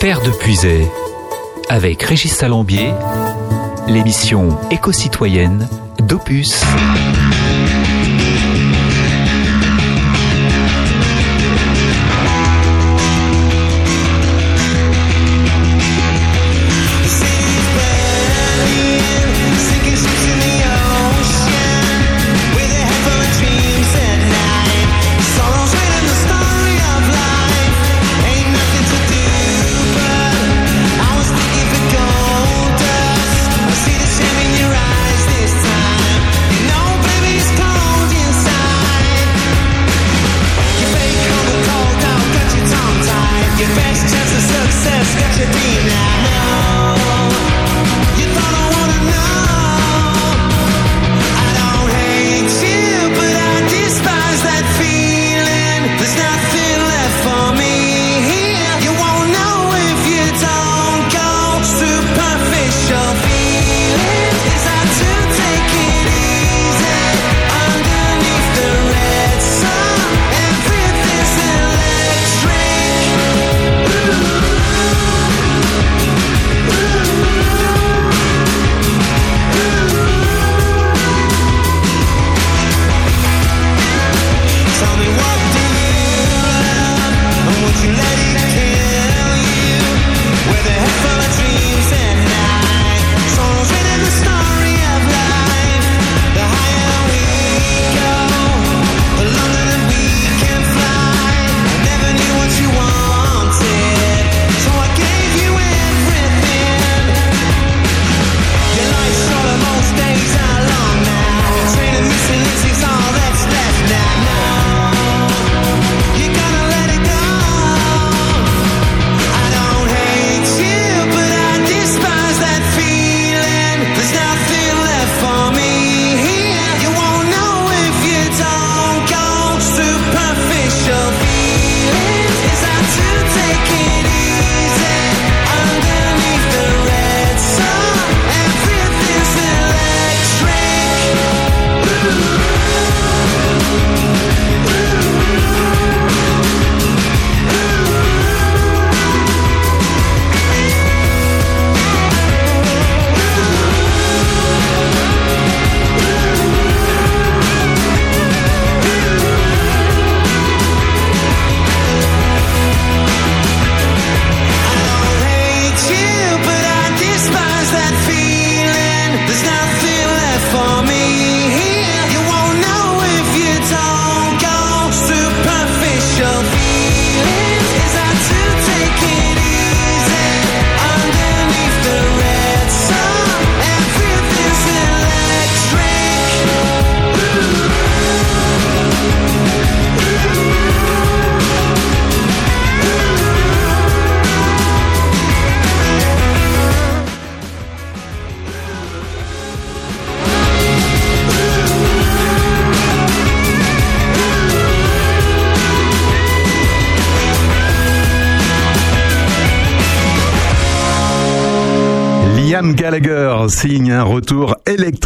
Terre de Puisay, avec Régis Salambier, l'émission éco-citoyenne d'Opus.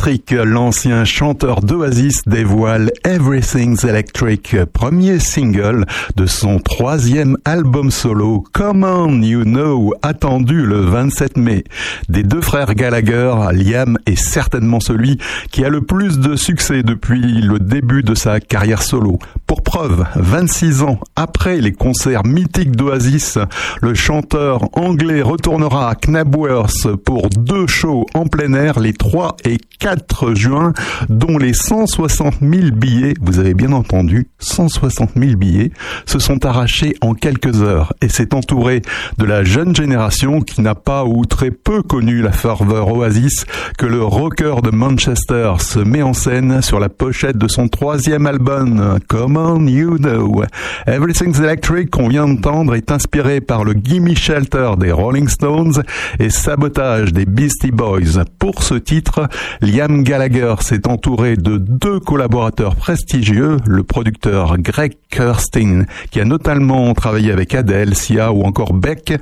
Patrick L'ancien chanteur d'Oasis dévoile Everything's Electric, premier single de son troisième album solo, Come On You Know, attendu le 27 mai. Des deux frères Gallagher, Liam est certainement celui qui a le plus de succès depuis le début de sa carrière solo. Pour preuve, 26 ans après les concerts mythiques d'Oasis, le chanteur anglais retournera à Knabworth pour deux shows en plein air les 3 et 4 juin, dont les 160 000 billets, vous avez bien entendu, 160 000 billets, se sont arrachés en quelques heures et s'est entouré de la jeune génération qui n'a pas ou très peu connu la ferveur Oasis que le rocker de Manchester se met en scène sur la pochette de son troisième album, Come On You Know. Everything's Electric qu'on vient d'entendre est inspiré par le Gimme Shelter des Rolling Stones et Sabotage des Beastie Boys. Pour ce titre, Liam Gallagher s'est entouré de deux collaborateurs prestigieux, le producteur Greg Kirsten, qui a notamment travaillé avec Adele, Sia ou encore Beck,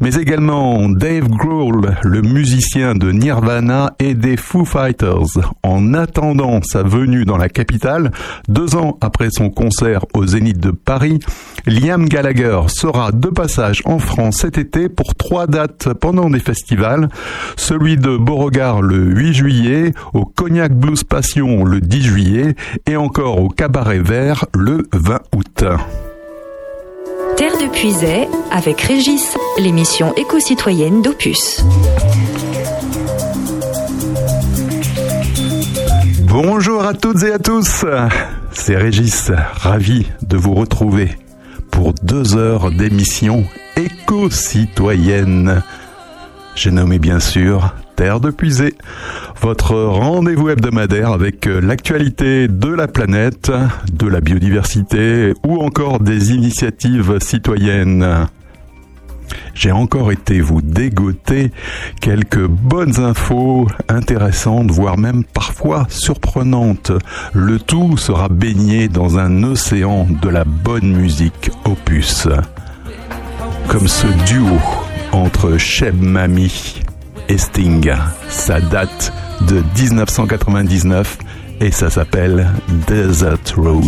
mais également Dave Grohl, le musicien de Nirvana et des Foo Fighters. En attendant sa venue dans la capitale, deux ans après son concert au Zénith de Paris, Liam Gallagher sera de passage en France cet été pour trois dates pendant des festivals. Celui de Beauregard le 8 juillet, au Cognac Blues Passion le 10 juillet et encore au Cabaret Vert le 20 août. Terre de Puisay avec Régis, l'émission éco-citoyenne d'Opus. Bonjour à toutes et à tous, c'est Régis, ravi de vous retrouver pour deux heures d'émission éco-citoyenne. J'ai nommé bien sûr Terre de Puisée, votre rendez-vous hebdomadaire avec euh, l'actualité de la planète, de la biodiversité ou encore des initiatives citoyennes. J'ai encore été vous dégoter quelques bonnes infos intéressantes, voire même parfois surprenantes. Le tout sera baigné dans un océan de la bonne musique opus. Comme ce duo entre Cheb Mami et Sting. Ça date de 1999 et ça s'appelle Desert Road.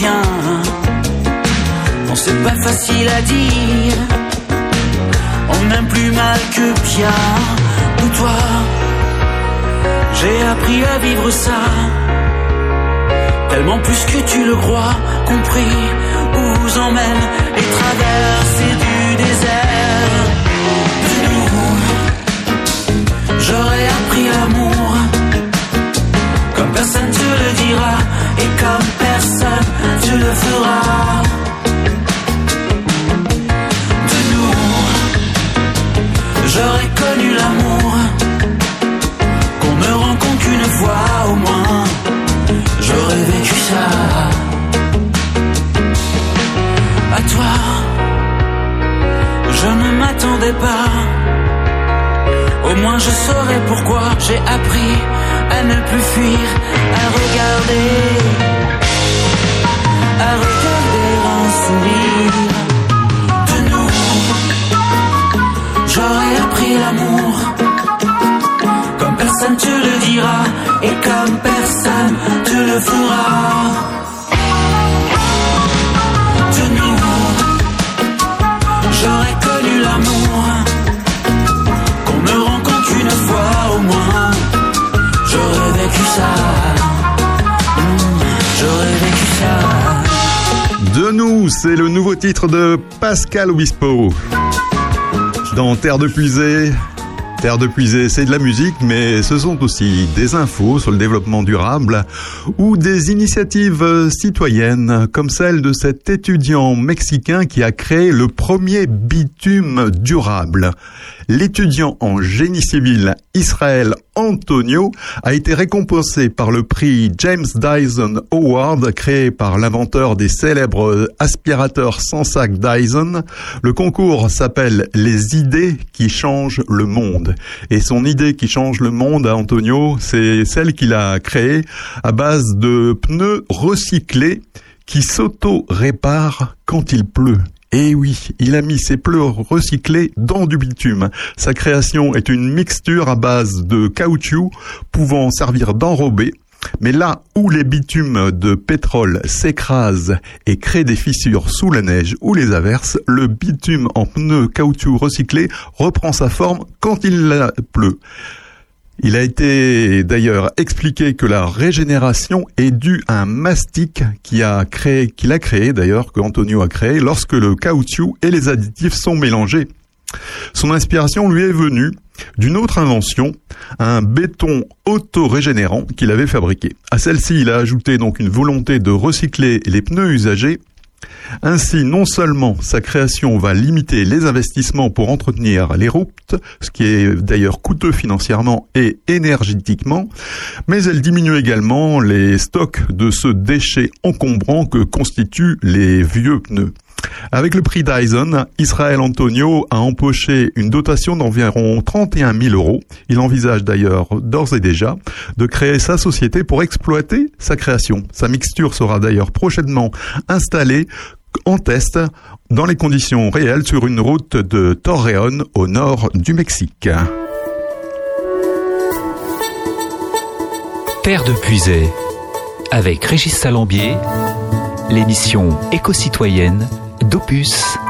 Revient. Non, c'est pas facile à dire, on aime plus mal que bien. Ou toi, j'ai appris à vivre ça tellement plus que tu le crois, compris où vous emmène les traversées du désert. M'attendais pas. Au moins je saurais pourquoi j'ai appris à ne plus fuir, à regarder, à regarder un sourire de nous. J'aurais appris l'amour comme personne te le dira et comme personne te le fera. Nous, c'est le nouveau titre de Pascal Obispo. Dans Terre de Puisée. Terre de Puisée, c'est de la musique, mais ce sont aussi des infos sur le développement durable ou des initiatives citoyennes, comme celle de cet étudiant mexicain qui a créé le premier bitume durable. L'étudiant en génie civil Israël Antonio a été récompensé par le prix James Dyson Award créé par l'inventeur des célèbres aspirateurs sans sac Dyson. Le concours s'appelle Les idées qui changent le monde. Et son idée qui change le monde à Antonio, c'est celle qu'il a créée à base de pneus recyclés qui s'auto-réparent quand il pleut. Et oui, il a mis ses pneus recyclés dans du bitume. Sa création est une mixture à base de caoutchouc pouvant servir d'enrobé. Mais là où les bitumes de pétrole s'écrasent et créent des fissures sous la neige ou les averses, le bitume en pneus caoutchouc recyclé reprend sa forme quand il pleut. Il a été d'ailleurs expliqué que la régénération est due à un mastic qui a créé, qu'il a créé d'ailleurs, que Antonio a créé lorsque le caoutchouc et les additifs sont mélangés. Son inspiration lui est venue d'une autre invention, un béton auto-régénérant qu'il avait fabriqué. À celle-ci, il a ajouté donc une volonté de recycler les pneus usagés ainsi, non seulement sa création va limiter les investissements pour entretenir les routes, ce qui est d'ailleurs coûteux financièrement et énergétiquement, mais elle diminue également les stocks de ce déchet encombrant que constituent les vieux pneus. Avec le prix Dyson, Israël Antonio a empoché une dotation d'environ 31 000 euros. Il envisage d'ailleurs d'ores et déjà de créer sa société pour exploiter sa création. Sa mixture sera d'ailleurs prochainement installée en test dans les conditions réelles sur une route de Torreón au nord du Mexique. Terre de Puisay, avec Régis Salambier, l'émission éco-citoyenne d'Opus.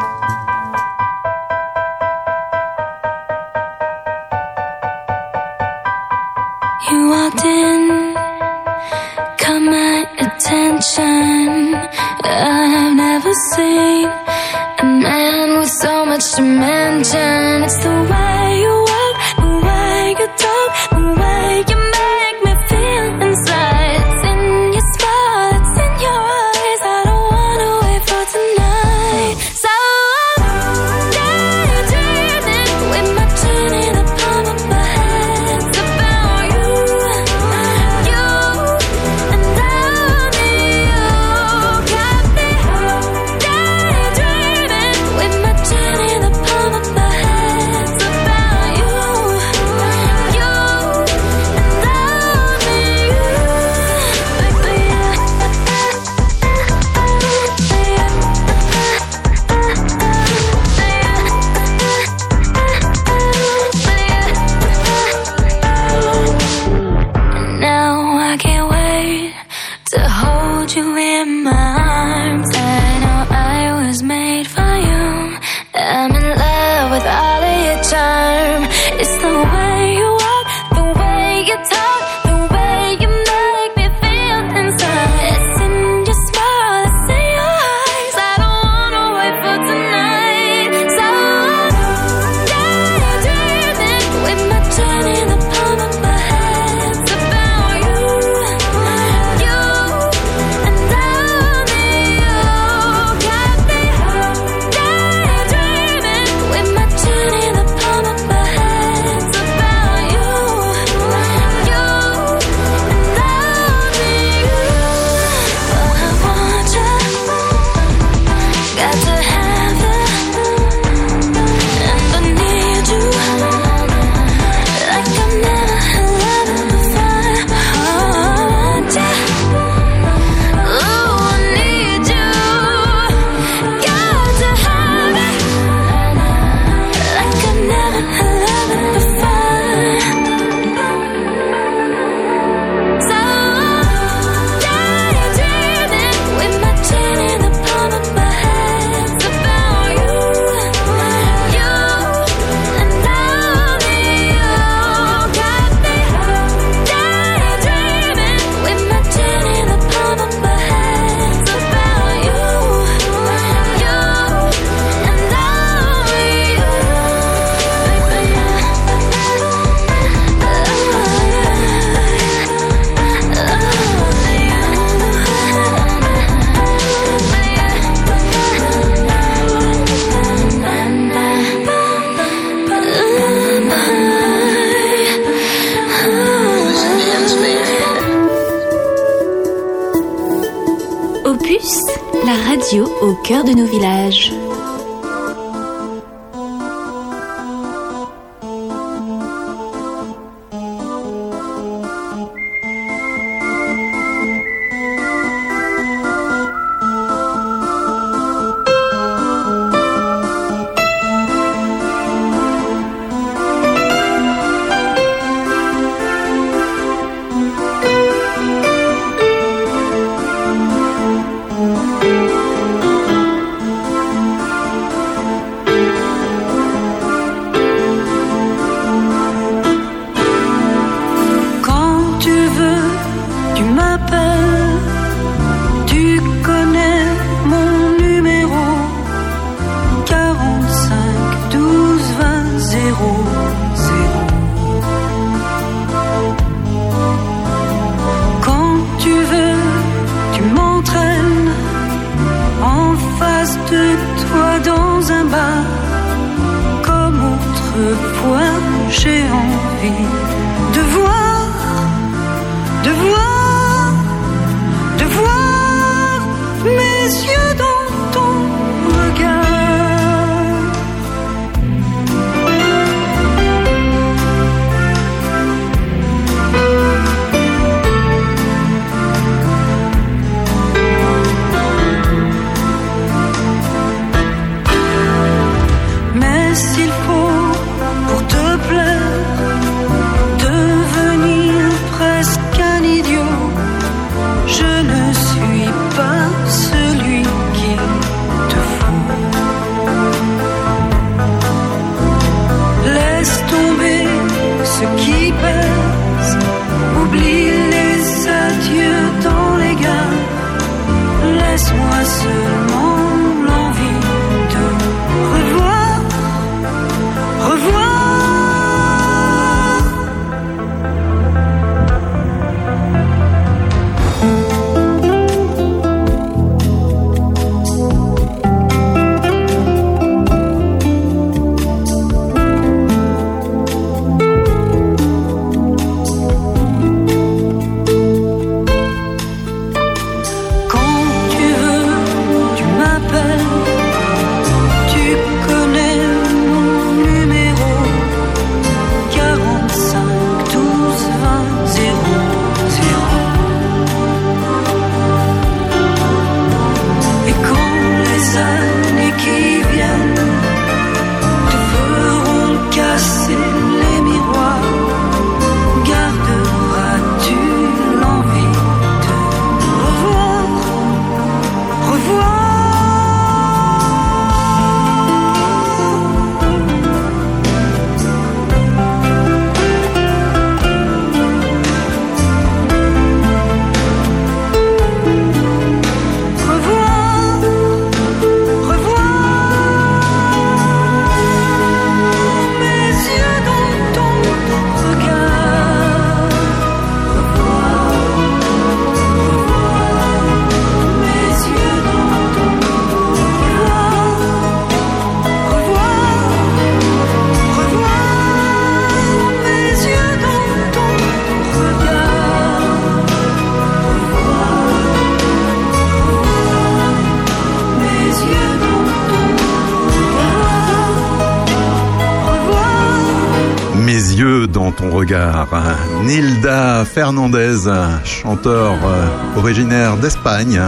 Nilda Fernandez, chanteur euh, originaire d'Espagne,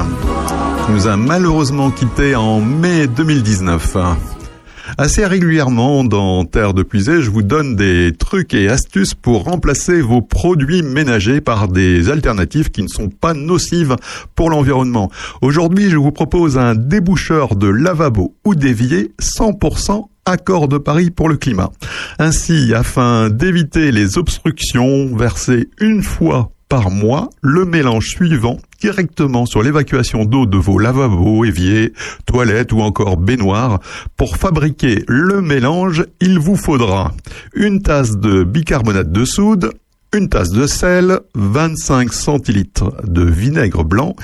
qui nous a malheureusement quitté en mai 2019. Assez régulièrement dans Terre de Puisée, je vous donne des trucs et astuces pour remplacer vos produits ménagers par des alternatives qui ne sont pas nocives pour l'environnement. Aujourd'hui, je vous propose un déboucheur de lavabo ou d'évier 100% accord de Paris pour le climat. Ainsi, afin d'éviter les obstructions, versez une fois par mois le mélange suivant directement sur l'évacuation d'eau de vos lavabos, éviers, toilettes ou encore baignoires. Pour fabriquer le mélange, il vous faudra une tasse de bicarbonate de soude, une tasse de sel, 25 centilitres de vinaigre blanc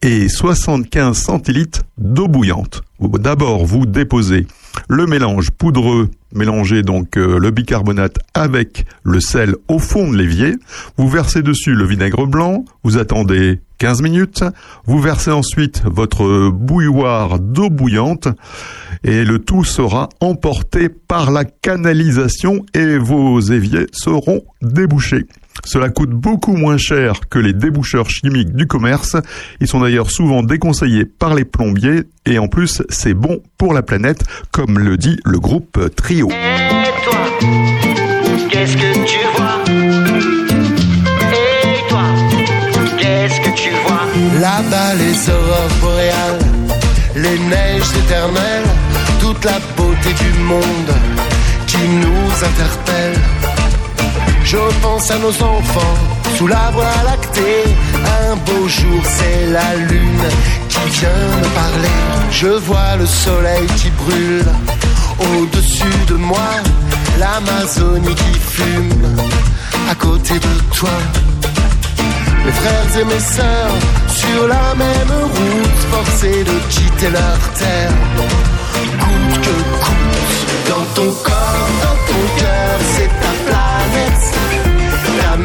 et 75 centilitres d'eau bouillante. D'abord, vous déposez le mélange poudreux, mélangez donc euh, le bicarbonate avec le sel au fond de l'évier. Vous versez dessus le vinaigre blanc, vous attendez 15 minutes, vous versez ensuite votre bouilloire d'eau bouillante et le tout sera emporté par la canalisation et vos éviers seront débouchés. Cela coûte beaucoup moins cher que les déboucheurs chimiques du commerce. Ils sont d'ailleurs souvent déconseillés par les plombiers et en plus c'est bon pour la planète comme le dit le groupe Trio. Et toi, qu'est-ce que tu vois? Et toi, qu'est-ce que tu vois? Là-bas, les aurores boréales, les neiges éternelles, toute la beauté du monde qui nous interpelle. Je pense à nos enfants sous la voie lactée. Un beau jour, c'est la lune qui vient me parler. Je vois le soleil qui brûle au-dessus de moi. L'Amazonie qui fume à côté de toi. Mes frères et mes sœurs sur la même route, forcés de quitter leur terre. Coûte que coûte, dans ton corps, dans ton cœur, c'est ta planète.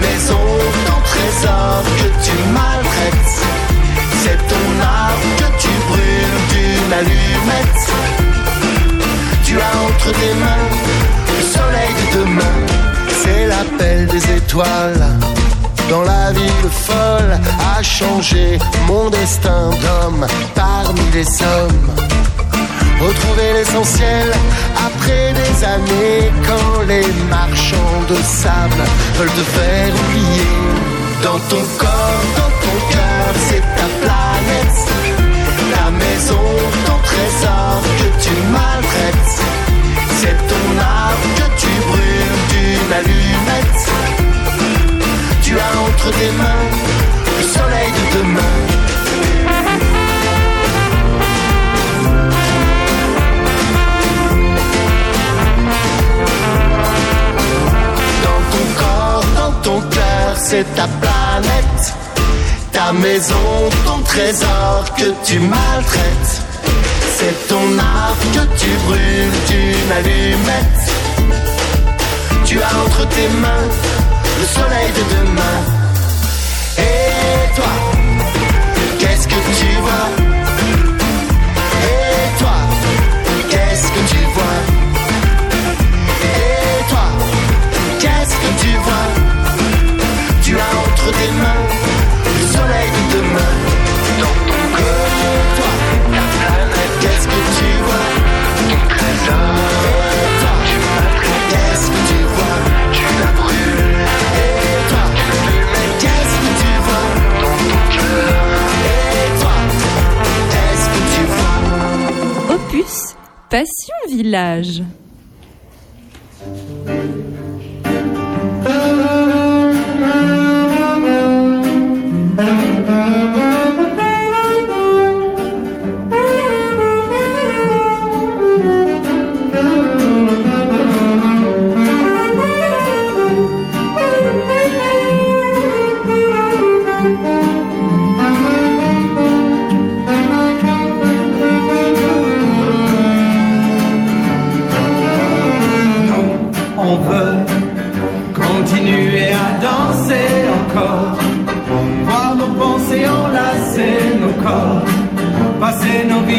Maison, ton trésor que tu maltraites. C'est ton arbre que tu brûles d'une allumette. Tu as entre tes mains le soleil de demain. C'est l'appel des étoiles dans la ville folle a changé mon destin d'homme parmi les hommes. Retrouver l'essentiel après des années quand les marchands de sable veulent te faire oublier. Dans ton corps, dans ton cœur, c'est ta planète. La maison, ton trésor que tu maltraites. C'est ton arbre que tu brûles d'une allumette. Tu as entre tes mains le soleil de demain. C'est ta planète, ta maison, ton trésor que tu maltraites. C'est ton art que tu brûles d'une allumette. Tu as entre tes mains le soleil de demain. Et toi, qu'est-ce que tu vois? Passion Village.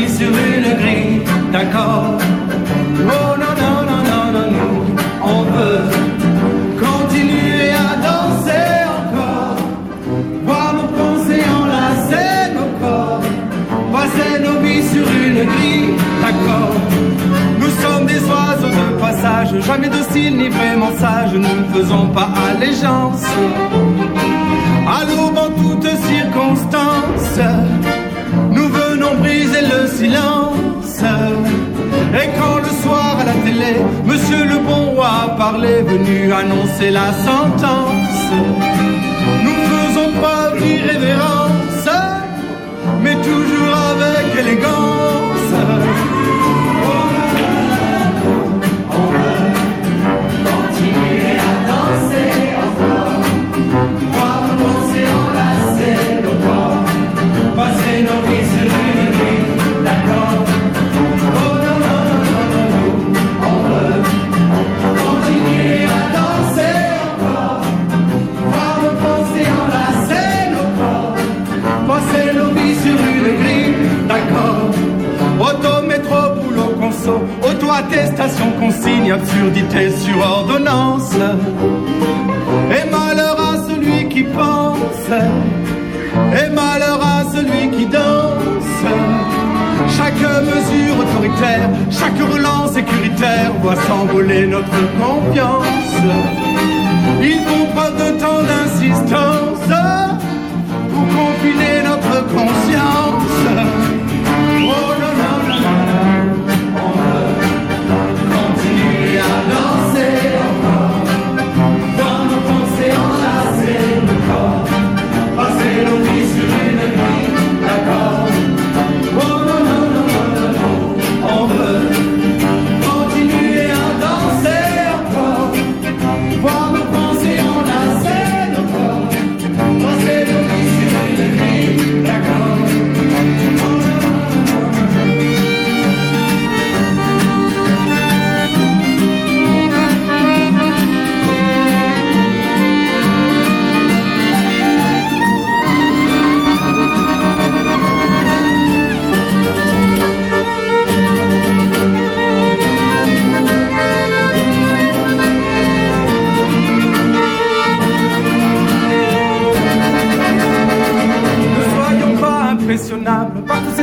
Sur une grille d'accord. Oh non, non, non, non, non, non, on veut continuer à danser encore, voir nos pensées enlacer nos corps, passer nos vies sur une grille d'accord. Nous sommes des oiseaux de passage, jamais dociles ni vraiment sages, nous ne faisons pas allégeance. À l'aube en toutes circonstances, nous le silence. Et quand le soir à la télé, Monsieur le bon roi parlait, venu annoncer la sentence, nous faisons preuve d'irrévérence, mais toujours avec élégance. Auto-attestation, consigne, absurdité sur ordonnance. Et malheur à celui qui pense, et malheur à celui qui danse. Chaque mesure autoritaire, chaque relance sécuritaire voit s'envoler notre confiance. Ils font preuve de tant d'insistance pour confiner notre conscience.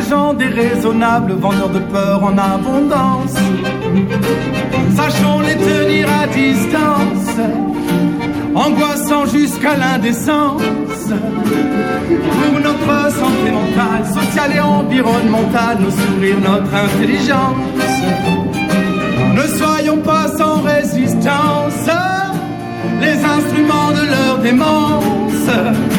Gens déraisonnables, vendeurs de peur en abondance. Sachons les tenir à distance, angoissant jusqu'à l'indécence. Pour notre santé mentale, sociale et environnementale, nos sourires, notre intelligence. Ne soyons pas sans résistance, les instruments de leur démence.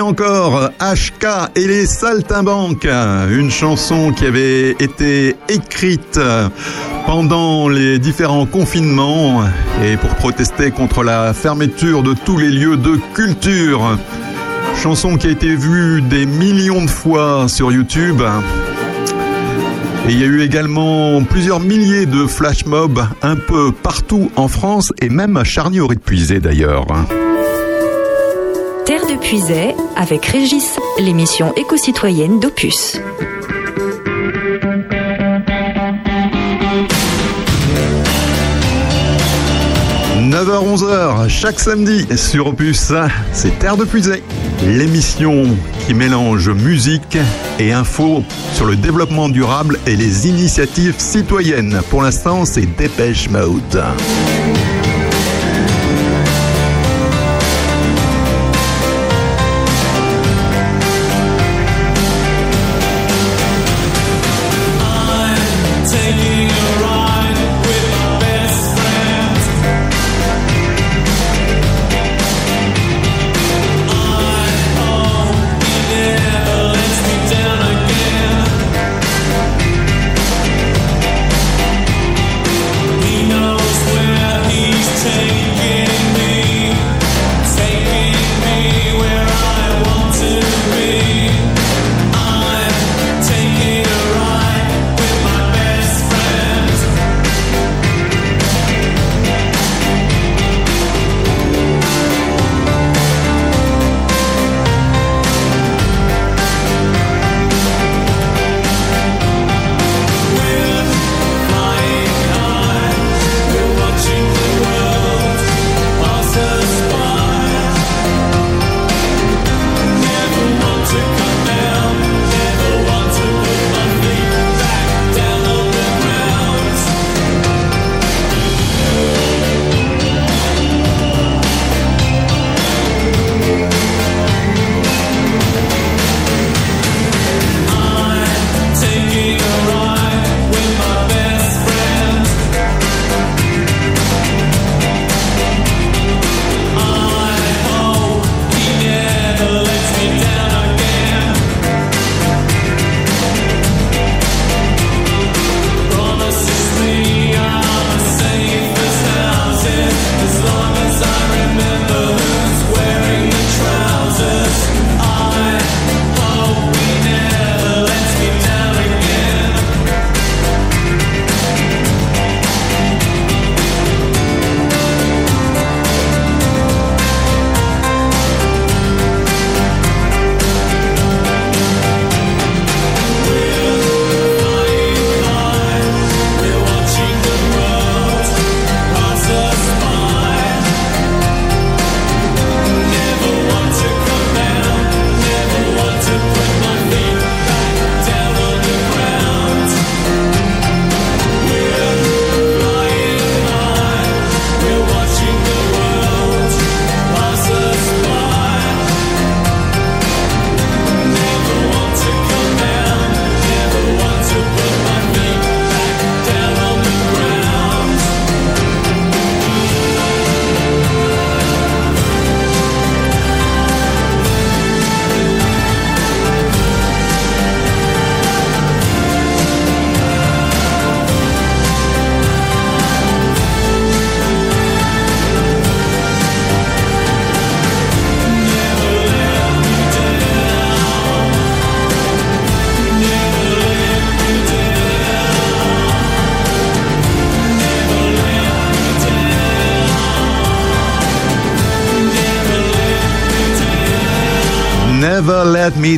Encore, HK et les Saltimbanques, une chanson qui avait été écrite pendant les différents confinements et pour protester contre la fermeture de tous les lieux de culture. Chanson qui a été vue des millions de fois sur YouTube. Et il y a eu également plusieurs milliers de flash mobs un peu partout en France et même à Charny-Auray-de-Puisay d'ailleurs. Puisay avec Régis, l'émission éco-citoyenne d'Opus. 9h-11h, chaque samedi sur Opus, c'est Terre de Puisay, l'émission qui mélange musique et info sur le développement durable et les initiatives citoyennes. Pour l'instant, c'est Dépêche Mode.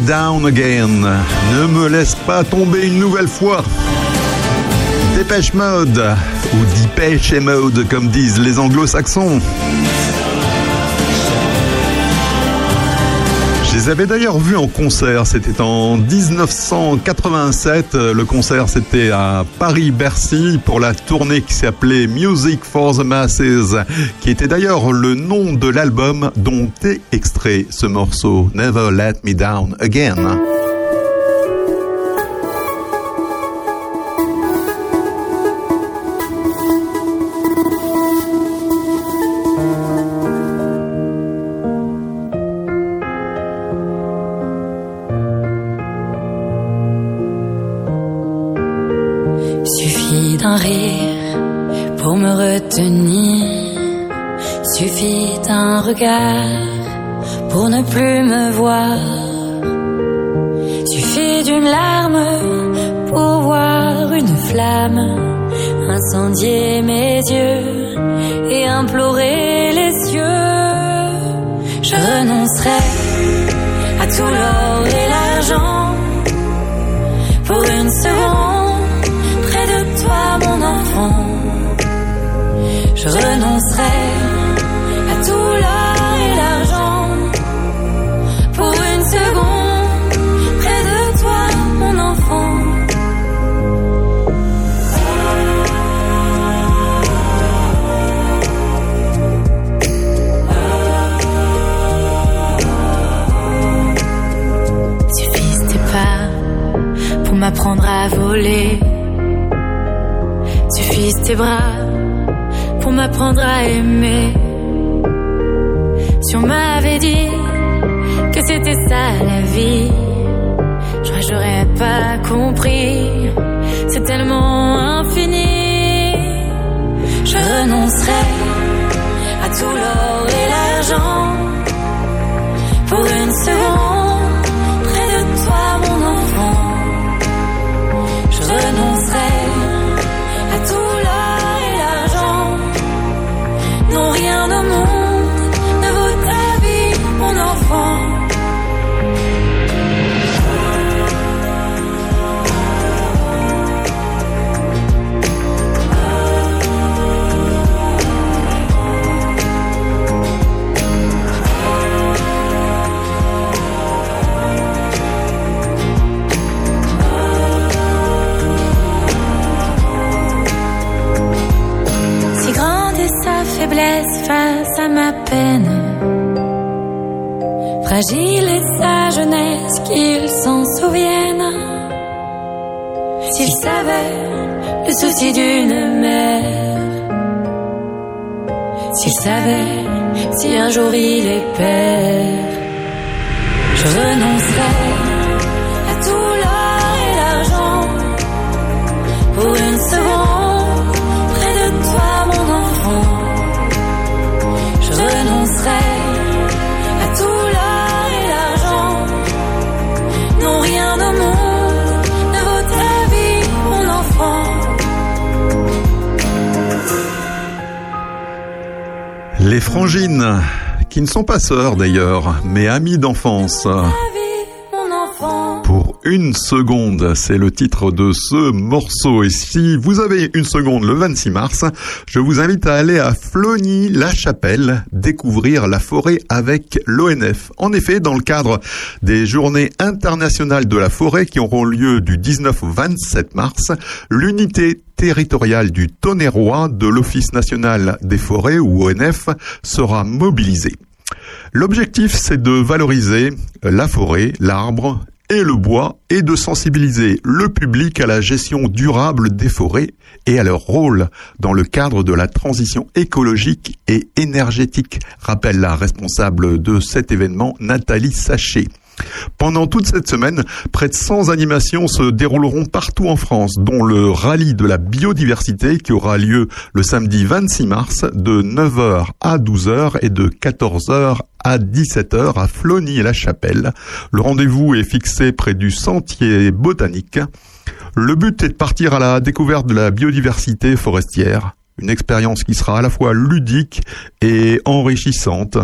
Down Again. Ne me laisse pas tomber une nouvelle fois. Dépêche Mode, ou Dépêche Mode comme disent les anglo-saxons. Les avais d'ailleurs vus en concert, c'était en 1987. Le concert c'était à Paris-Bercy pour la tournée qui s'appelait Music for the Masses, qui était d'ailleurs le nom de l'album dont est extrait ce morceau Never Let Me Down Again. Sont pas sœurs d'ailleurs, mais amies d'enfance. Pour une seconde, c'est le titre de ce morceau. Et si vous avez une seconde le 26 mars, je vous invite à aller à Flony-la-Chapelle découvrir la forêt avec l'ONF. En effet, dans le cadre des journées internationales de la forêt qui auront lieu du 19 au 27 mars, l'unité territoriale du Tonnerrois de l'Office national des forêts ou ONF sera mobilisée. L'objectif, c'est de valoriser la forêt, l'arbre et le bois et de sensibiliser le public à la gestion durable des forêts et à leur rôle dans le cadre de la transition écologique et énergétique, rappelle la responsable de cet événement, Nathalie Sachet. Pendant toute cette semaine, près de 100 animations se dérouleront partout en France, dont le rallye de la biodiversité qui aura lieu le samedi 26 mars de 9h à 12h et de 14h à 17h à Flony-la-Chapelle. Le rendez-vous est fixé près du sentier botanique. Le but est de partir à la découverte de la biodiversité forestière, une expérience qui sera à la fois ludique et enrichissante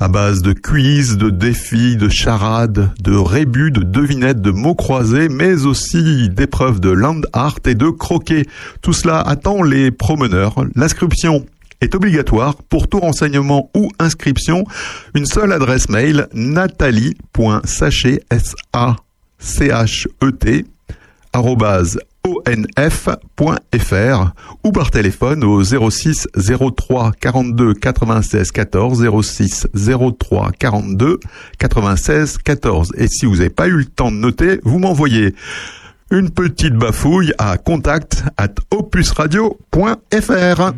à base de quiz, de défis, de charades, de rébus, de devinettes, de mots croisés, mais aussi d'épreuves de land art et de croquets. Tout cela attend les promeneurs. L'inscription est obligatoire pour tout renseignement ou inscription. Une seule adresse mail nathalie.sachet s a c h e t onf.fr ou par téléphone au 06 03 42 96 14 06 03 42 96 14 et si vous n'avez pas eu le temps de noter vous m'envoyez une petite bafouille à contact at opusradio.fr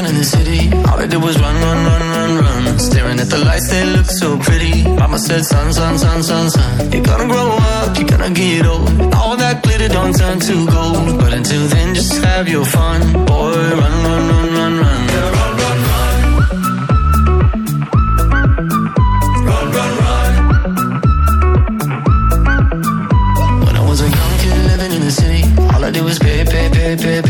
living in the city. All I did was run, run, run, run, run. Staring at the lights, they look so pretty. Mama said, son, son, son, son, son. You're gonna grow up, you're gonna get old. All that glitter don't turn to gold. But until then, just have your fun. Boy, run, run, run, run, run. Yeah, run, run, run. Run, run, run. When I was a young kid living in the city, all I did was pay, pay, pay, pay, pay.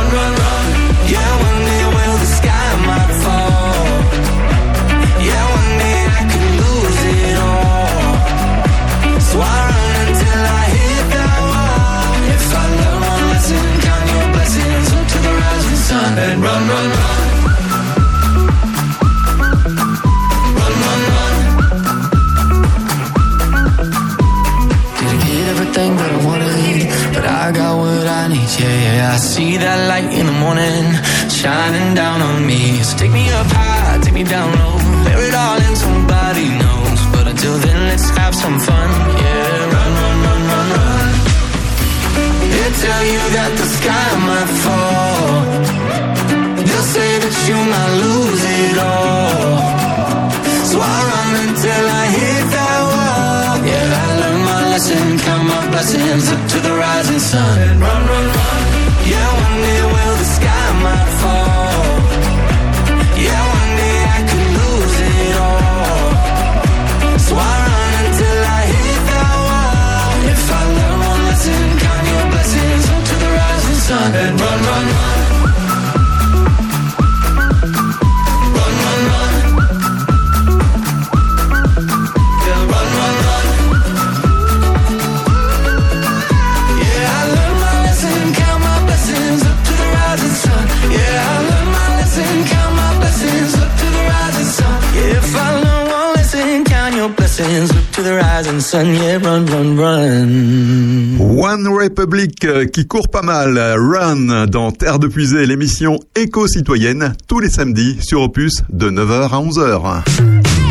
Yeah, yeah. I see that light in the morning shining down on me. So take me up high, take me down low, bear it all in somebody knows. But until then, let's have some fun. Yeah, run, run, run, run, run. They tell you that the sky might fall. They'll say that you might lose it all. Count my blessings up to the rising sun. And run, run, run. One Republic euh, qui court pas mal, Run dans Terre de Puisée, l'émission éco-citoyenne, tous les samedis sur Opus de 9h à 11h.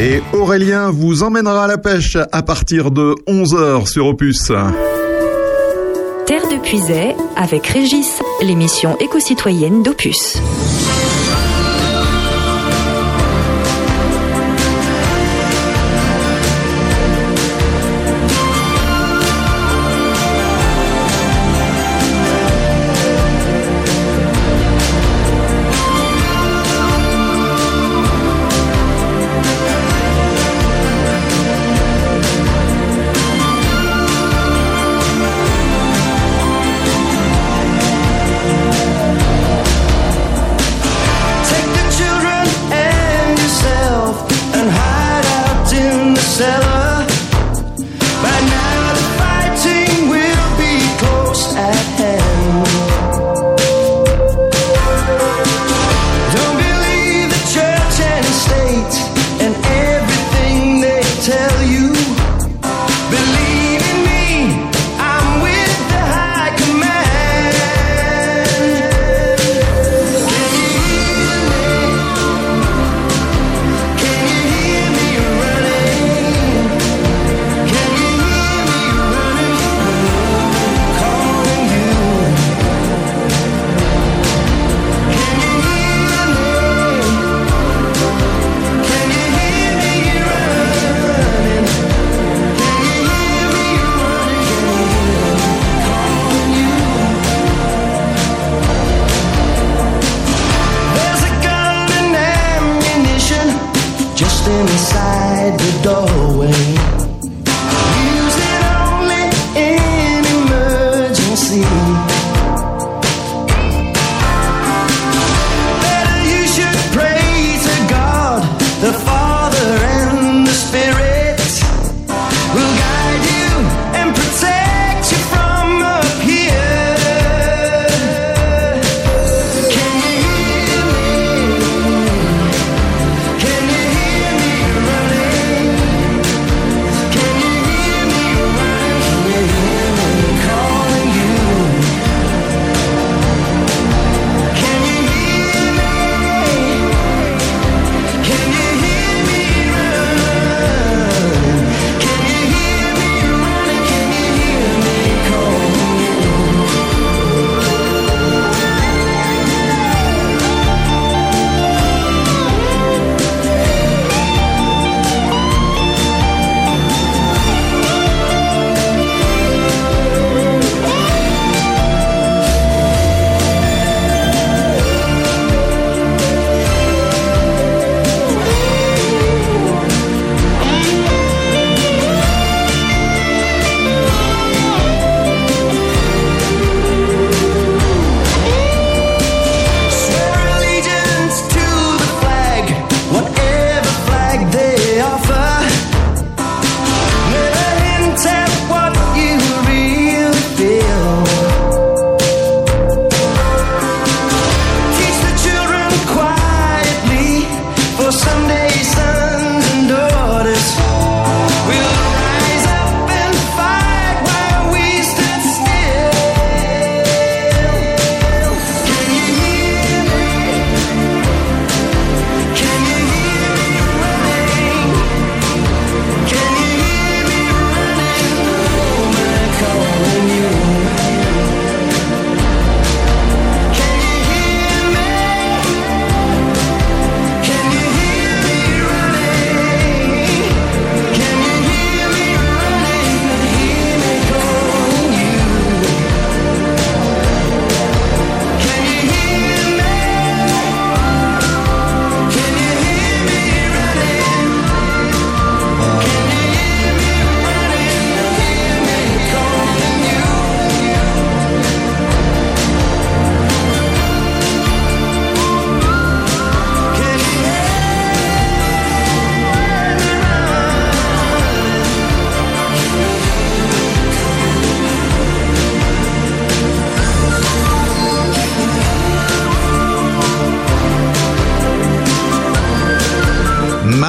Et Aurélien vous emmènera à la pêche à partir de 11h sur Opus. Terre de Puisay avec Régis, l'émission éco-citoyenne d'Opus.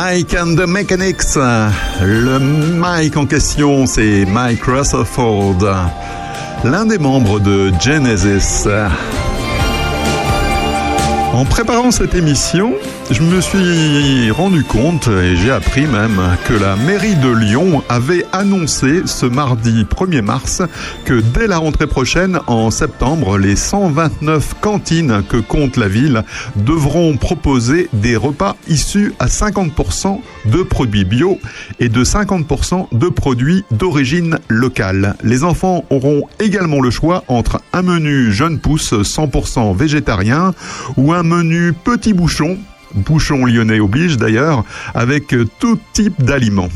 Mike and the Mechanics. Le Mike en question, c'est Mike Rutherford, l'un des membres de Genesis. En préparant cette émission, je me suis rendu compte et j'ai appris même que la mairie de Lyon avait annoncé ce mardi 1er mars que dès la rentrée prochaine, en septembre, les 129 cantines que compte la ville devront proposer des repas issus à 50% de produits bio et de 50% de produits d'origine locale. Les enfants auront également le choix entre un menu jeune pousse 100% végétarien ou un menu petit bouchon Bouchon lyonnais oblige d'ailleurs, avec tout type d'aliments.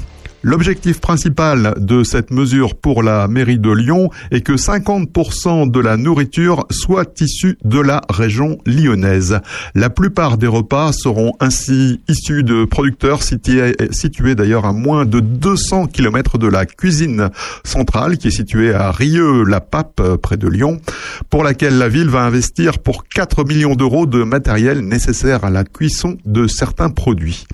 L'objectif principal de cette mesure pour la mairie de Lyon est que 50% de la nourriture soit issue de la région lyonnaise. La plupart des repas seront ainsi issus de producteurs situés, d'ailleurs à moins de 200 km de la cuisine centrale qui est située à Rieux-la-Pape près de Lyon, pour laquelle la ville va investir pour 4 millions d'euros de matériel nécessaire à la cuisson de certains produits.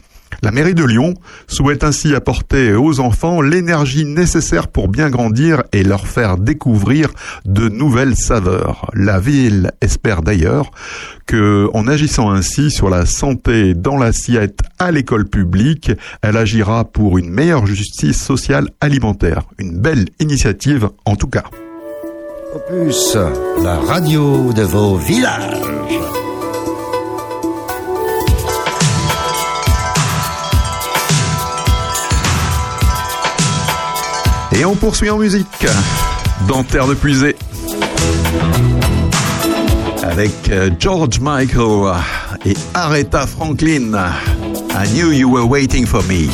La mairie de Lyon souhaite ainsi apporter aux enfants l'énergie nécessaire pour bien grandir et leur faire découvrir de nouvelles saveurs. La ville espère d'ailleurs que, en agissant ainsi sur la santé dans l'assiette à l'école publique, elle agira pour une meilleure justice sociale alimentaire. Une belle initiative en tout cas. Opus, la radio de vos villages. Et on poursuit en musique. Dans Terre de Puisée. Avec George Michael et Aretha Franklin. I knew you were waiting for me.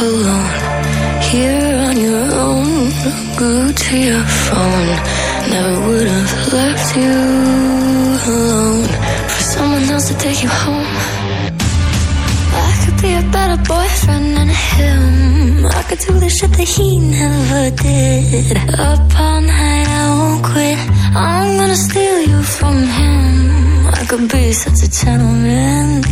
Alone. Here on your own, glued to your phone. Never would have left you alone for someone else to take you home. I could be a better boyfriend than him. I could do the shit that he never did. Up all night, I won't quit. I'm gonna steal you from him. I could be such a gentleman.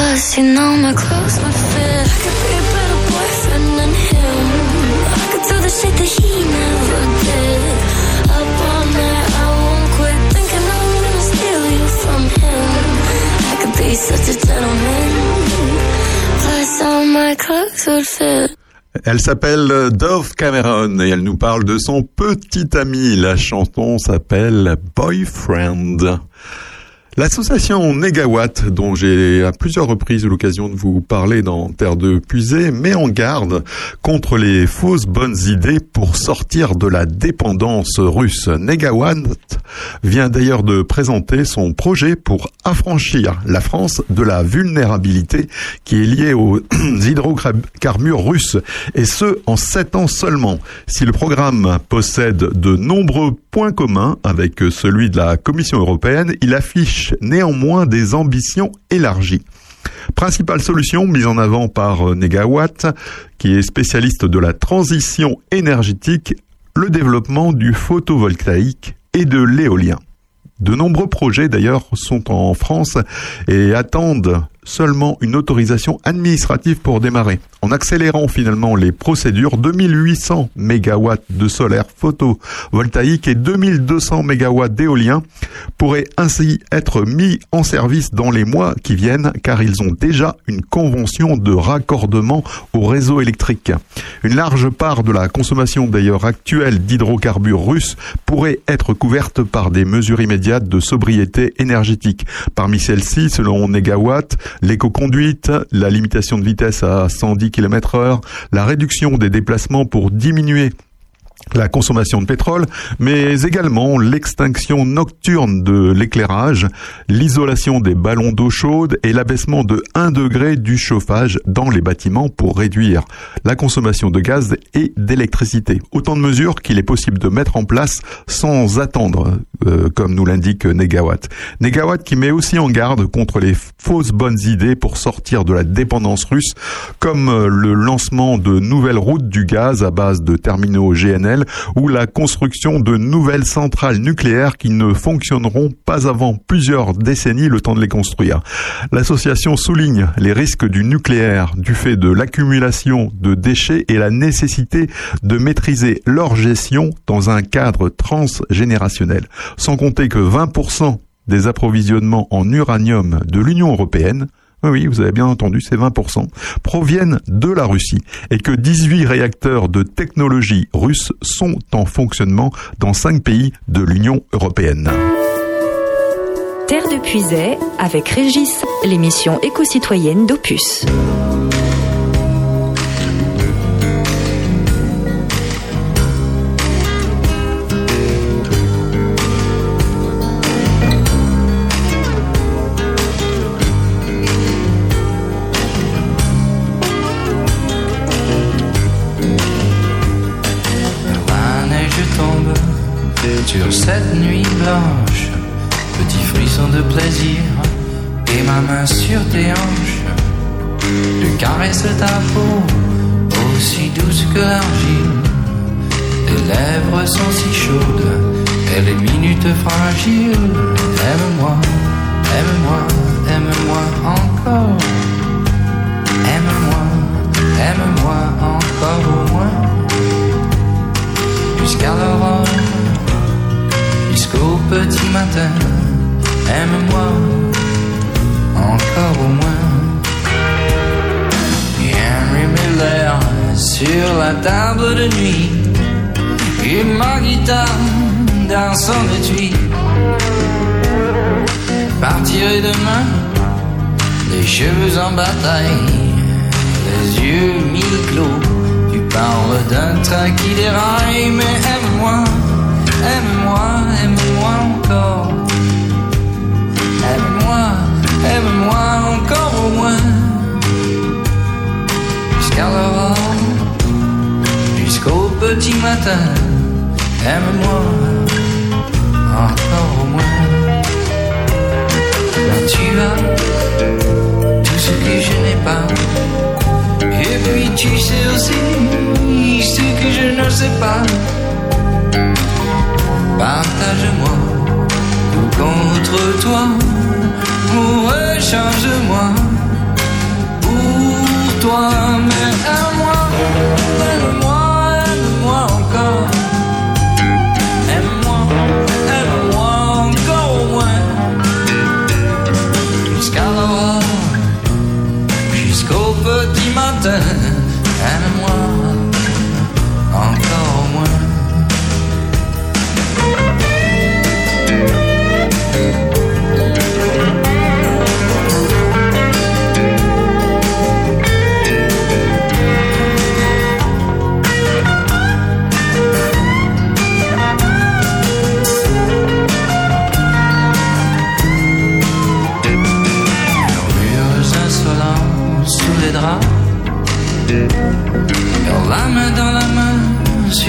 Plus, you know my clothes would fit. I could be a better boyfriend than him. I could do the shit that he never did. Up all night, I won't quit. Thinking I'm gonna steal you from him. I could be such a gentleman. Plus, all my clothes would fit. Elle s'appelle Dove Cameron et elle nous parle de son petit ami. La chanson s'appelle Boyfriend. L'association Negawatt, dont j'ai à plusieurs reprises eu l'occasion de vous parler dans Terre de Puisée, met en garde contre les fausses bonnes idées pour sortir de la dépendance russe. Negawatt vient d'ailleurs de présenter son projet pour affranchir la France de la vulnérabilité qui est liée aux hydrocarbures russes, et ce en sept ans seulement. Si le programme possède de nombreux points communs avec celui de la Commission européenne, il affiche néanmoins des ambitions élargies. Principale solution mise en avant par Negawatt, qui est spécialiste de la transition énergétique, le développement du photovoltaïque et de l'éolien. De nombreux projets d'ailleurs sont en France et attendent seulement une autorisation administrative pour démarrer. En accélérant finalement les procédures, 2800 MW de solaire photovoltaïque et 2200 MW d'éolien pourraient ainsi être mis en service dans les mois qui viennent car ils ont déjà une convention de raccordement au réseau électrique. Une large part de la consommation d'ailleurs actuelle d'hydrocarbures russes pourrait être couverte par des mesures immédiates de sobriété énergétique. Parmi celles-ci, selon Negawatt, l'éco-conduite, la limitation de vitesse à 110 km heure, la réduction des déplacements pour diminuer la consommation de pétrole, mais également l'extinction nocturne de l'éclairage, l'isolation des ballons d'eau chaude et l'abaissement de 1 degré du chauffage dans les bâtiments pour réduire la consommation de gaz et d'électricité. Autant de mesures qu'il est possible de mettre en place sans attendre, euh, comme nous l'indique Negawatt. Negawatt qui met aussi en garde contre les fausses bonnes idées pour sortir de la dépendance russe, comme euh, le lancement de nouvelles routes du gaz à base de terminaux GNL ou la construction de nouvelles centrales nucléaires qui ne fonctionneront pas avant plusieurs décennies le temps de les construire. L'association souligne les risques du nucléaire du fait de l'accumulation de déchets et la nécessité de maîtriser leur gestion dans un cadre transgénérationnel. Sans compter que 20% des approvisionnements en uranium de l'Union européenne oui, vous avez bien entendu, c'est 20%, proviennent de la Russie et que 18 réacteurs de technologie russe sont en fonctionnement dans 5 pays de l'Union européenne. Terre de Puisay avec Régis, l'émission éco-citoyenne d'Opus. Sur cette nuit blanche. Petit frisson de plaisir et ma main sur tes hanches. Je caresse ta peau, aussi douce que l'argile. Tes lèvres sont si chaudes et les minutes fragiles. Aime-moi, aime-moi, aime-moi encore. Aime-moi, aime-moi encore au moins jusqu'à l'aurore, jusqu'au petit matin. Aime-moi encore au moins. Henry Miller sur la table de nuit et ma guitare dans son étui. Partirai demain, les cheveux en bataille, les yeux mi-clos. Tu parles d'un train qui déraille, mais aime-moi, aime-moi, aime-moi encore. Aime-moi, aime-moi encore au moins. Jusqu'à l'aurore, petit matin, aime-moi encore au moins. Car tu as tout ce que je n'ai pas. Et puis tu sais aussi ce que je ne sais pas. Partage-moi contre toi. Ou change-moi pour toi, mais à moi,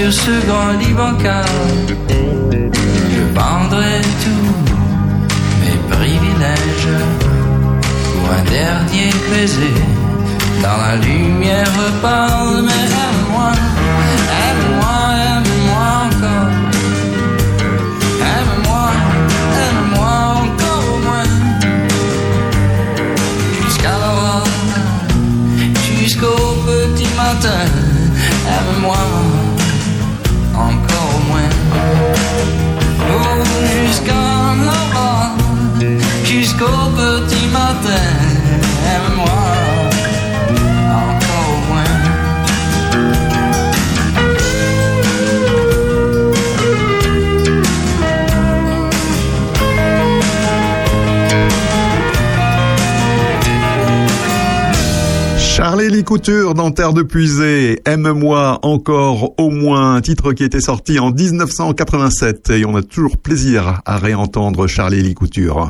sur ce grand lit bancal. Je vendrai tous mes privilèges pour un dernier baiser. Dans la lumière parle, mais aime-moi, aime-moi, jusqu'au petit matin. Aime-moi encore au moins. Charlie Couture dans Terre de Puisée, Aime-moi encore au moins, un titre qui était sorti en 1987 et on a toujours plaisir à réentendre Charlie Couture.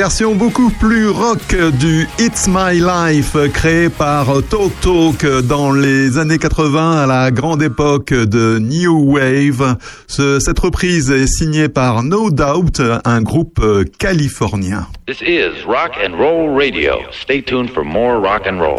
Version beaucoup plus rock du It's My Life créé par Talk Talk dans les années 80 à la grande époque de New Wave. cette reprise est signée par No Doubt, un groupe californien. This is Rock and Roll Radio. Stay tuned for more rock and roll.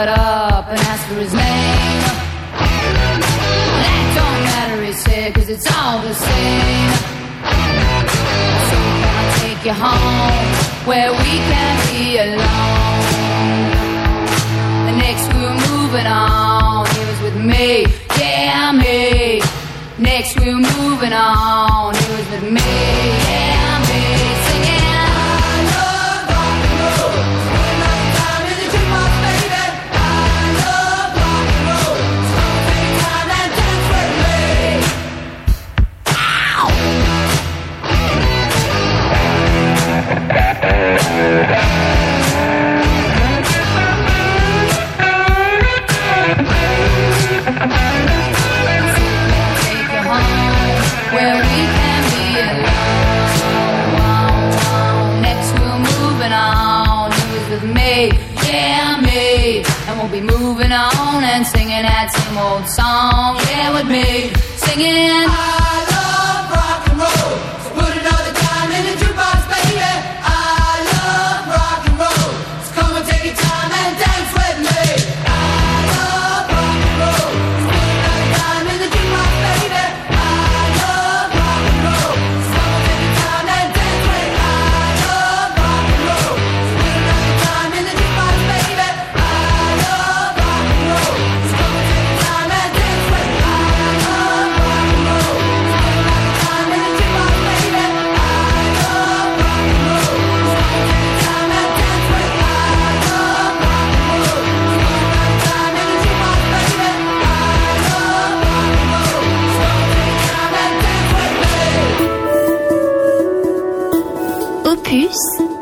Got up and asked for his name. That don't matter, he said, cause it's all the same. So can I take you home where we can be alone? Next we were moving on, he was with me, yeah, me. Next we were moving on, he was with me, we'll be moving on and singing that same old song, yeah, with me. Singing. I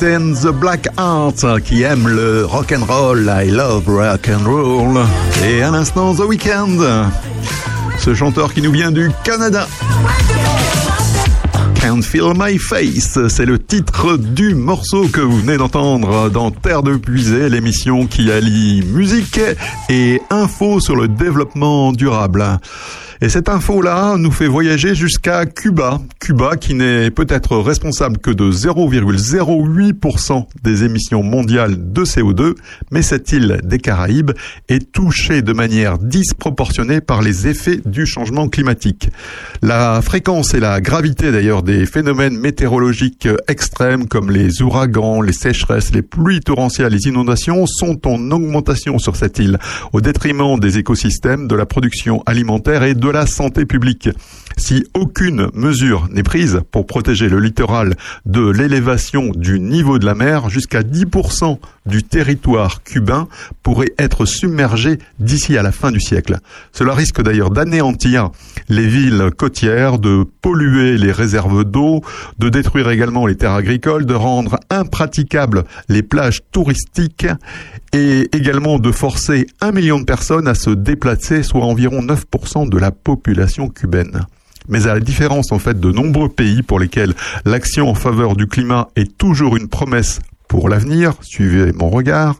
And the Black Hearts qui aiment le rock and roll. I love rock and roll. Et à l'instant The Weeknd, ce chanteur qui nous vient du Canada. Can't Feel My Face, c'est le titre du morceau que vous venez d'entendre dans Terre de Puisée, l'émission qui allie musique et info sur le développement durable. Et cette info-là nous fait voyager jusqu'à Cuba. Cuba qui n'est peut-être responsable que de 0,08% des émissions mondiales de CO2, mais cette île des Caraïbes est touchée de manière disproportionnée par les effets du changement climatique. La fréquence et la gravité d'ailleurs des phénomènes météorologiques extrêmes comme les ouragans, les sécheresses, les pluies torrentielles, les inondations sont en augmentation sur cette île au détriment des écosystèmes, de la production alimentaire et de la santé publique. Si aucune mesure pour protéger le littoral de l'élévation du niveau de la mer, jusqu'à 10% du territoire cubain pourrait être submergé d'ici à la fin du siècle. Cela risque d'ailleurs d'anéantir les villes côtières, de polluer les réserves d'eau, de détruire également les terres agricoles, de rendre impraticables les plages touristiques et également de forcer un million de personnes à se déplacer, soit environ 9% de la population cubaine. Mais à la différence en fait de nombreux pays pour lesquels l'action en faveur du climat est toujours une promesse pour l'avenir, suivez mon regard,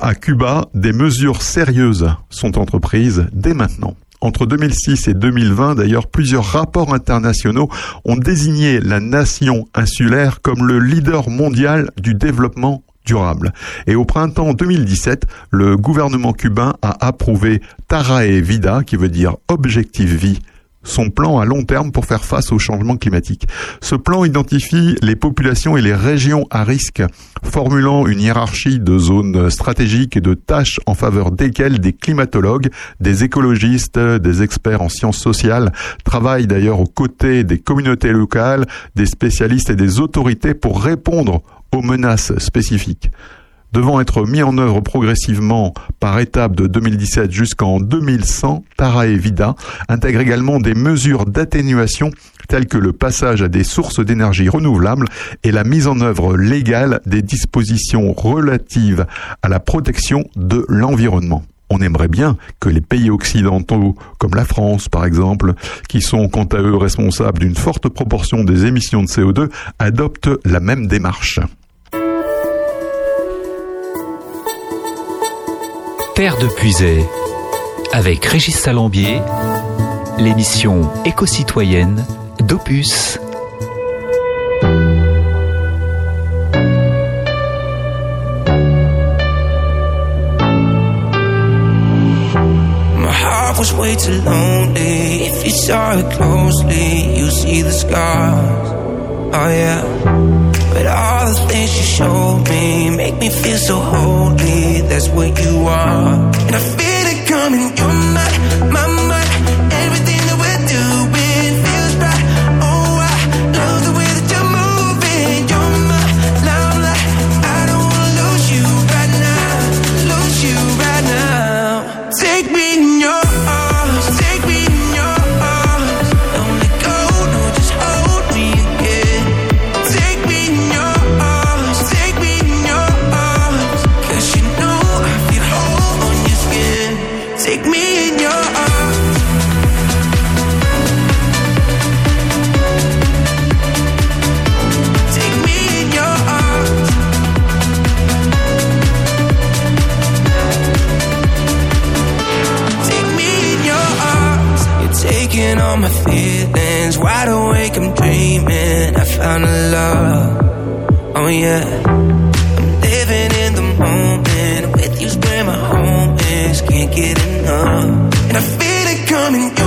à Cuba, des mesures sérieuses sont entreprises dès maintenant. Entre 2006 et 2020, d'ailleurs, plusieurs rapports internationaux ont désigné la nation insulaire comme le leader mondial du développement durable. Et au printemps 2017, le gouvernement cubain a approuvé Tarae Vida, qui veut dire objectif vie, son plan à long terme pour faire face au changement climatique. Ce plan identifie les populations et les régions à risque, formulant une hiérarchie de zones stratégiques et de tâches en faveur desquelles des climatologues, des écologistes, des experts en sciences sociales travaillent d'ailleurs aux côtés des communautés locales, des spécialistes et des autorités pour répondre aux menaces spécifiques devant être mis en œuvre progressivement par étapes de 2017 jusqu'en 2100, Tara Vida intègre également des mesures d'atténuation telles que le passage à des sources d'énergie renouvelables et la mise en œuvre légale des dispositions relatives à la protection de l'environnement. On aimerait bien que les pays occidentaux, comme la France par exemple, qui sont quant à eux responsables d'une forte proportion des émissions de CO2, adoptent la même démarche. Terre de Puisay, avec Régis Salambier, l'émission éco-citoyenne d'Opus. was way too lonely. If you saw it closely, you see the scars. Oh yeah. All the things you showed me make me feel so holy. That's what you are. And I feel it coming. You're my, my, all my feelings. Wide awake, I'm dreaming. I found a love. Oh yeah. I'm living in the moment. With you's where my home is. Can't get enough. And I feel it coming.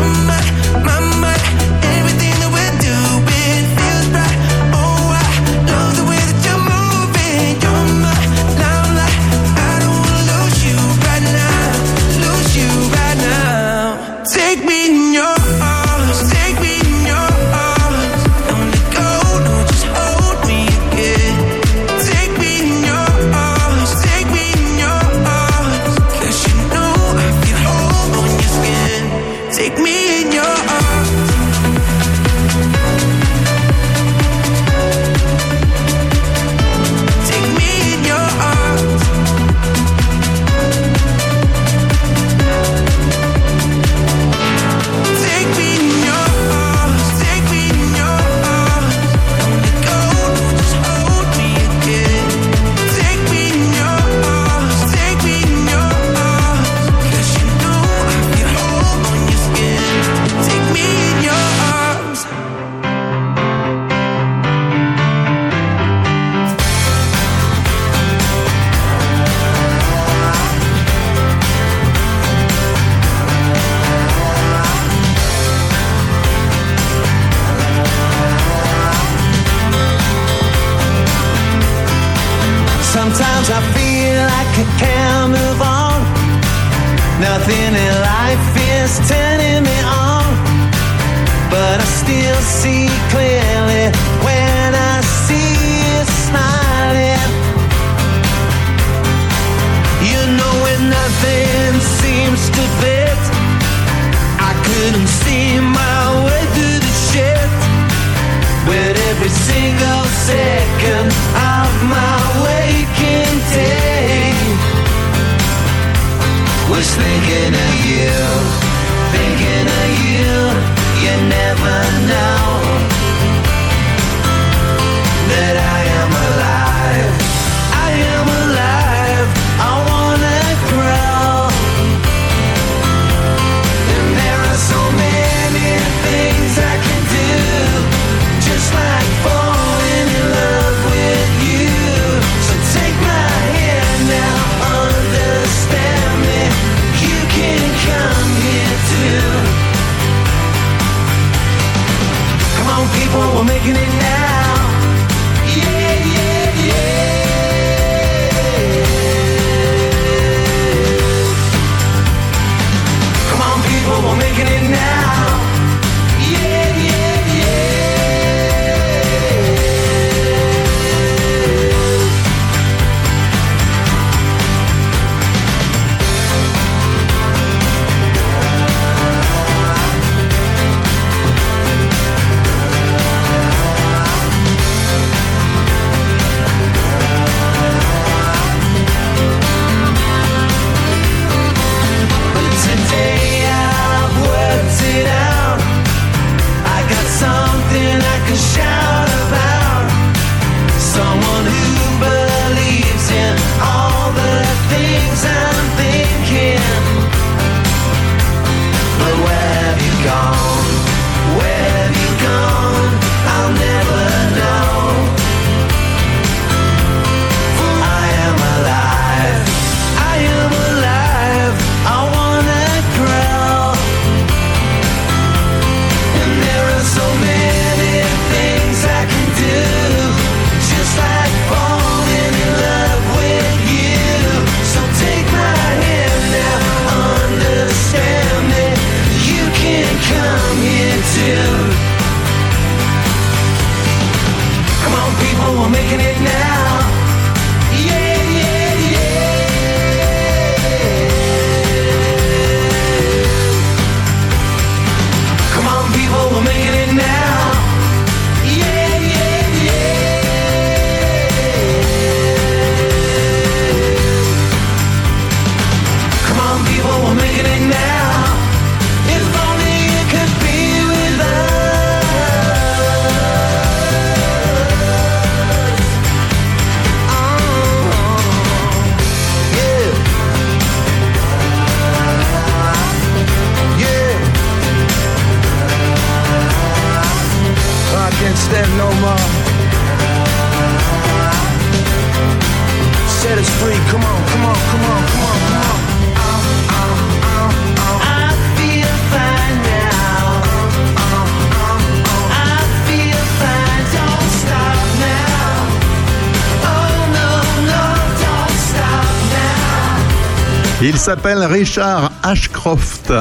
Il s'appelle Richard Ashcroft.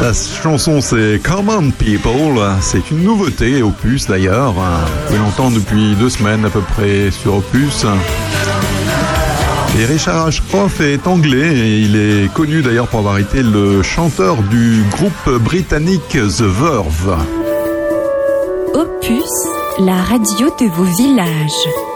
Sa chanson, c'est Common People. C'est une nouveauté, Opus d'ailleurs. Vous pouvez l'entendre depuis deux semaines à peu près sur Opus. Et Richard Ashcroft est anglais et il est connu d'ailleurs pour avoir été le chanteur du groupe britannique The Verve. Opus, la radio de vos villages.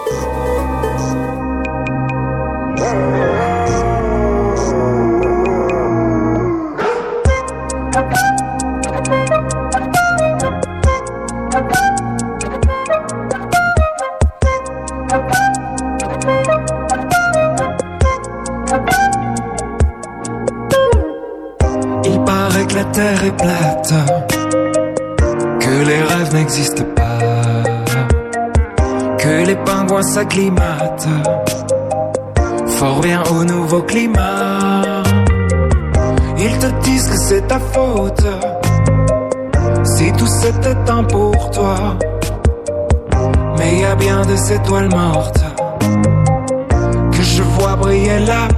Fort bien au nouveau climat. Ils te disent que c'est ta faute. Si tout c'était un pour toi. Mais y a bien des étoiles mortes que je vois briller là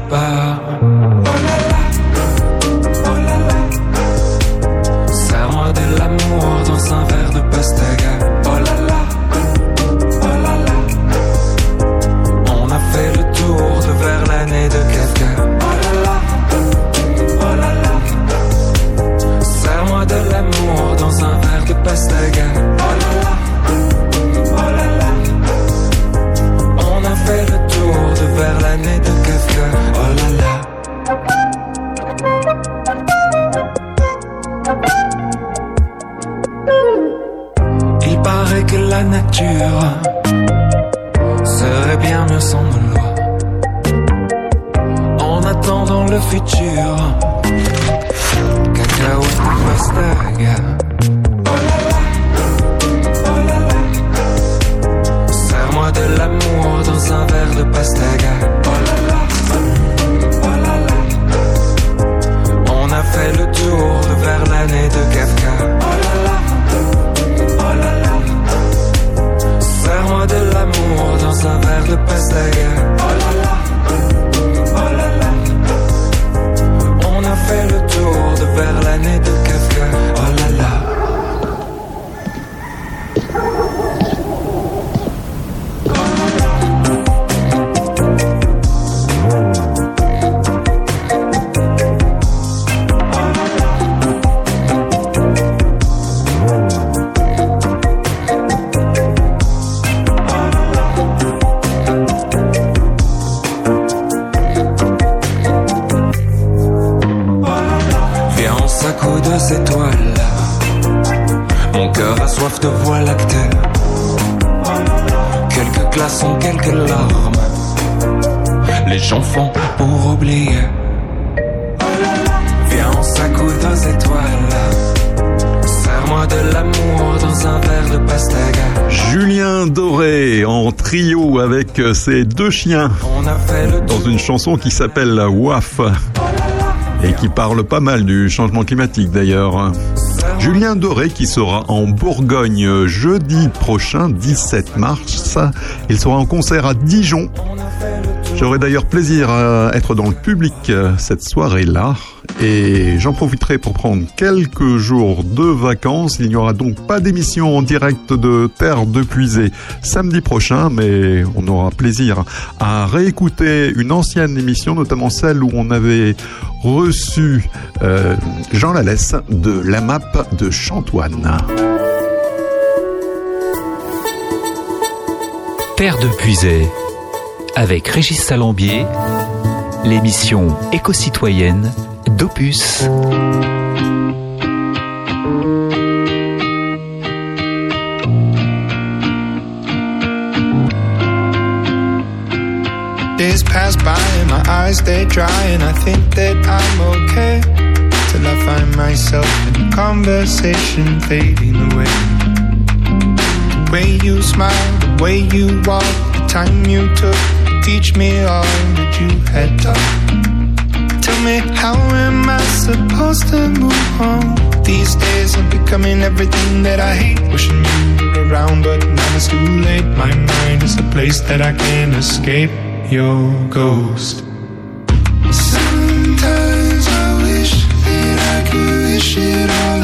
deux étoiles. Mon cœur a soif de voie lactée. Quelques glaçons, quelques larmes. Les gens font pour oublier. Viens, on s'accoude deux étoiles. Serre-moi de l'amour dans un verre de pastaga. Julien Doré en trio avec ses deux chiens On a fait le dans une chanson qui s'appelle WAF et qui parle pas mal du changement climatique d'ailleurs. Julien Doré qui sera en Bourgogne jeudi prochain 17 mars. Il sera en concert à Dijon. J'aurai d'ailleurs plaisir à être dans le public euh, cette soirée-là et j'en profiterai pour prendre quelques jours de vacances. Il n'y aura donc pas d'émission en direct de Terre de Puisée samedi prochain, mais on aura plaisir à réécouter une ancienne émission, notamment celle où on avait reçu euh, Jean Lalesse de la map de Chantoine. Terre de Puisée, avec Régis Salambier, l'émission éco-citoyenne d'Opus. Days pass by and my eyes they dry and I think that I'm okay till I find myself in conversation fading away. The way you smile, the way you walk, the time you took to teach me all that you had taught. Tell me how am I supposed to move on? These days I'm becoming everything that I hate. Wishing you were around, but now it's too late. My mind is a place that I can't escape your ghost. Sometimes I wish that I could wish it all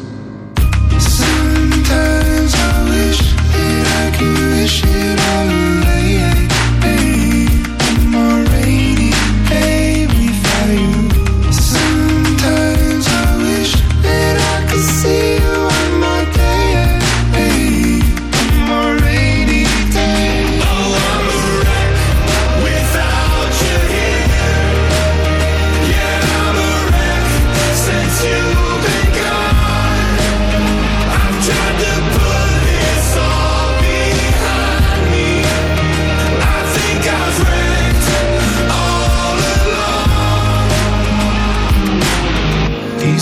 是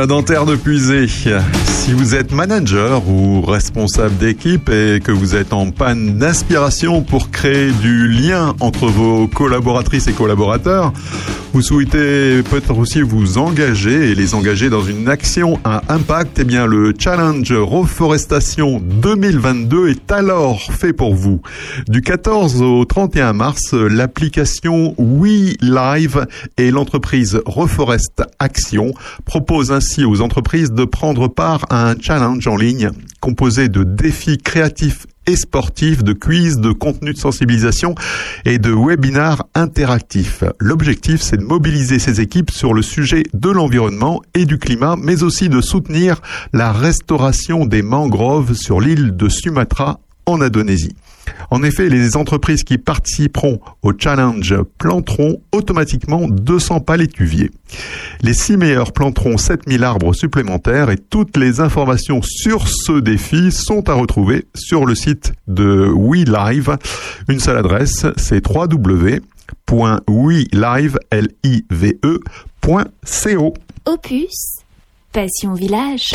Attaque dans Terre de Puisée. Si vous êtes manager ou responsable d'équipe et que vous êtes en panne d'inspiration pour créer du lien entre vos collaboratrices et collaborateurs, vous souhaitez peut-être aussi vous engager et les engager dans une action à impact, eh bien le challenge reforestation 2022 est alors fait pour vous. Du 14 au 31 mars, l'application We Live et l'entreprise Reforest Action proposent ainsi aux entreprises de prendre part à un challenge en ligne composé de défis créatifs et sportifs, de quiz, de contenus de sensibilisation et de webinars interactifs. L'objectif, c'est de mobiliser ces équipes sur le sujet de l'environnement et du climat, mais aussi de soutenir la restauration des mangroves sur l'île de Sumatra en Indonésie. En effet, les entreprises qui participeront au challenge planteront automatiquement 200 palétuviers. Les six meilleurs planteront 7000 arbres supplémentaires et toutes les informations sur ce défi sont à retrouver sur le site de WeLive. Une seule adresse, c'est www.welive.co. Opus, Passion Village.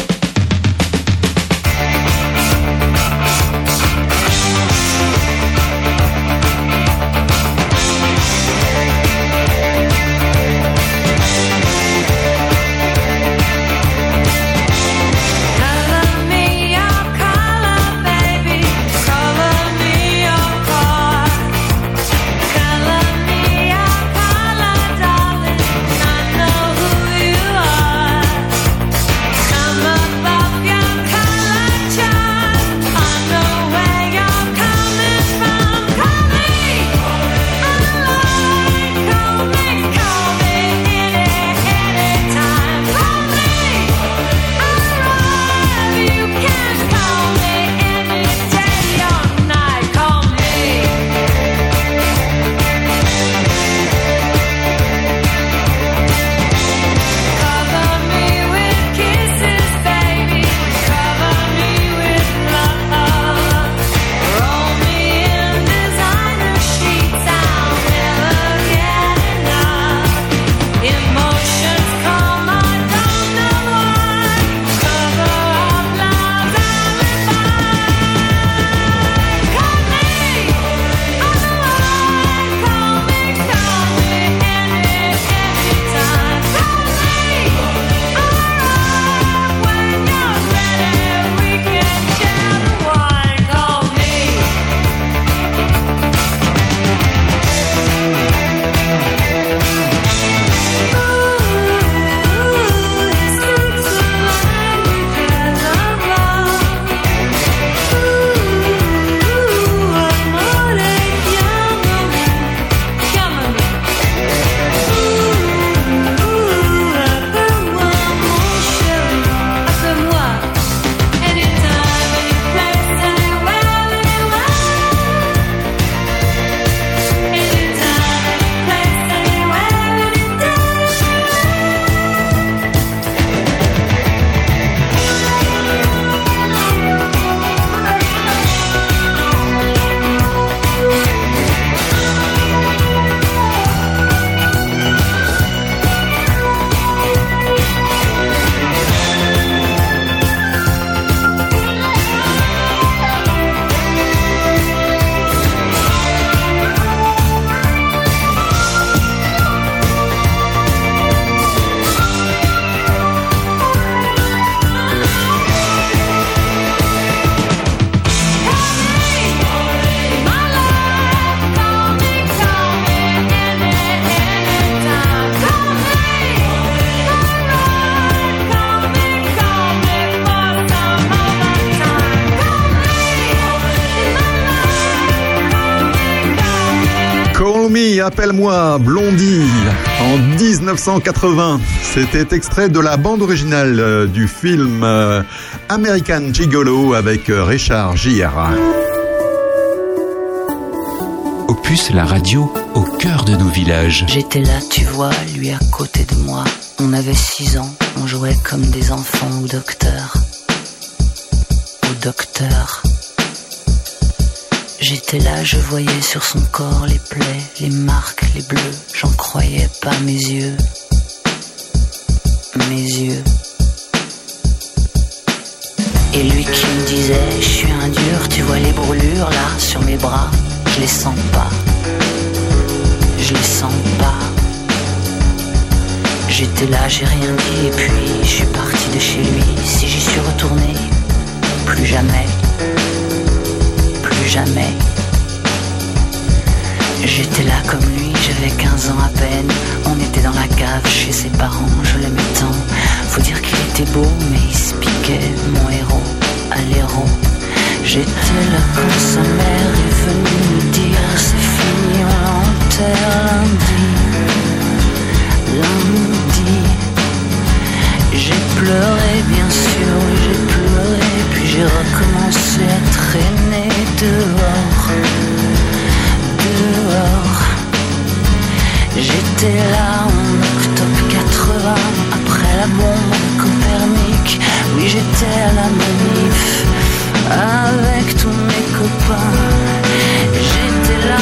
Appelle-moi Blondie en 1980. C'était extrait de la bande originale euh, du film euh, American Gigolo avec euh, Richard Gere. Opus, la radio au cœur de nos villages. J'étais là, tu vois, lui à côté de moi. On avait six ans, on jouait comme des enfants au docteur. Au docteur. J'étais là, je voyais sur son corps les plaies, les marques, les bleus. J'en croyais pas mes yeux. Mes yeux. Et lui qui me disait, je suis un dur, tu vois les brûlures là sur mes bras, je les sens pas. Je les sens pas. J'étais là, j'ai rien dit et puis je suis parti de chez lui. Si j'y suis retourné, plus jamais. Jamais. J'étais là comme lui, j'avais 15 ans à peine. On était dans la cave chez ses parents, je l'aimais tant. Faut dire qu'il était beau, mais il se piquait, mon héros, à l'héros. J'étais là quand sa mère est venue me dire c'est fini, on l'enterre lundi. Lundi. J'ai pleuré, bien sûr, j'ai pleuré, puis j'ai recommencé à traîner J'étais là en octobre 80, après la bombe de Copernic. Oui, j'étais à la manif avec tous mes copains. J'étais là,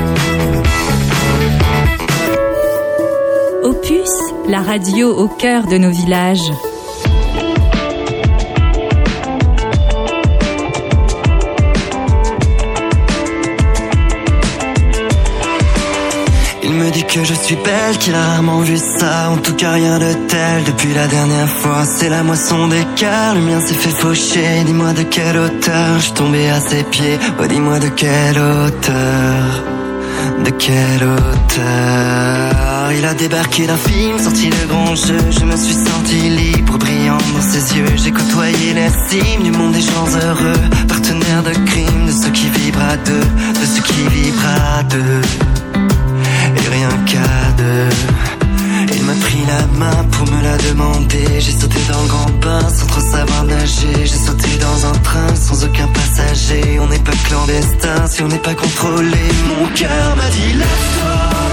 La radio au cœur de nos villages. Il me dit que je suis belle, qu'il a rarement vu ça, en tout cas rien de tel depuis la dernière fois. C'est la moisson des cœurs, le mien s'est fait faucher. Dis-moi de quelle hauteur je suis tombé à ses pieds. Oh, dis-moi de quelle hauteur, de quelle hauteur. Il a débarqué d'un film, sorti de grand jeu. Je me suis senti libre, brillant dans ses yeux. J'ai côtoyé les cimes du monde des gens heureux, partenaires de crime, de ceux qui vibrent à deux, de ceux qui vibrent à deux et rien qu'à deux. Il m'a pris la main pour me la demander. J'ai sauté dans le grand bain sans trop savoir nager. J'ai sauté dans un train sans aucun passager. On n'est pas clandestin si on n'est pas contrôlé. Mon cœur m'a dit lève-toi.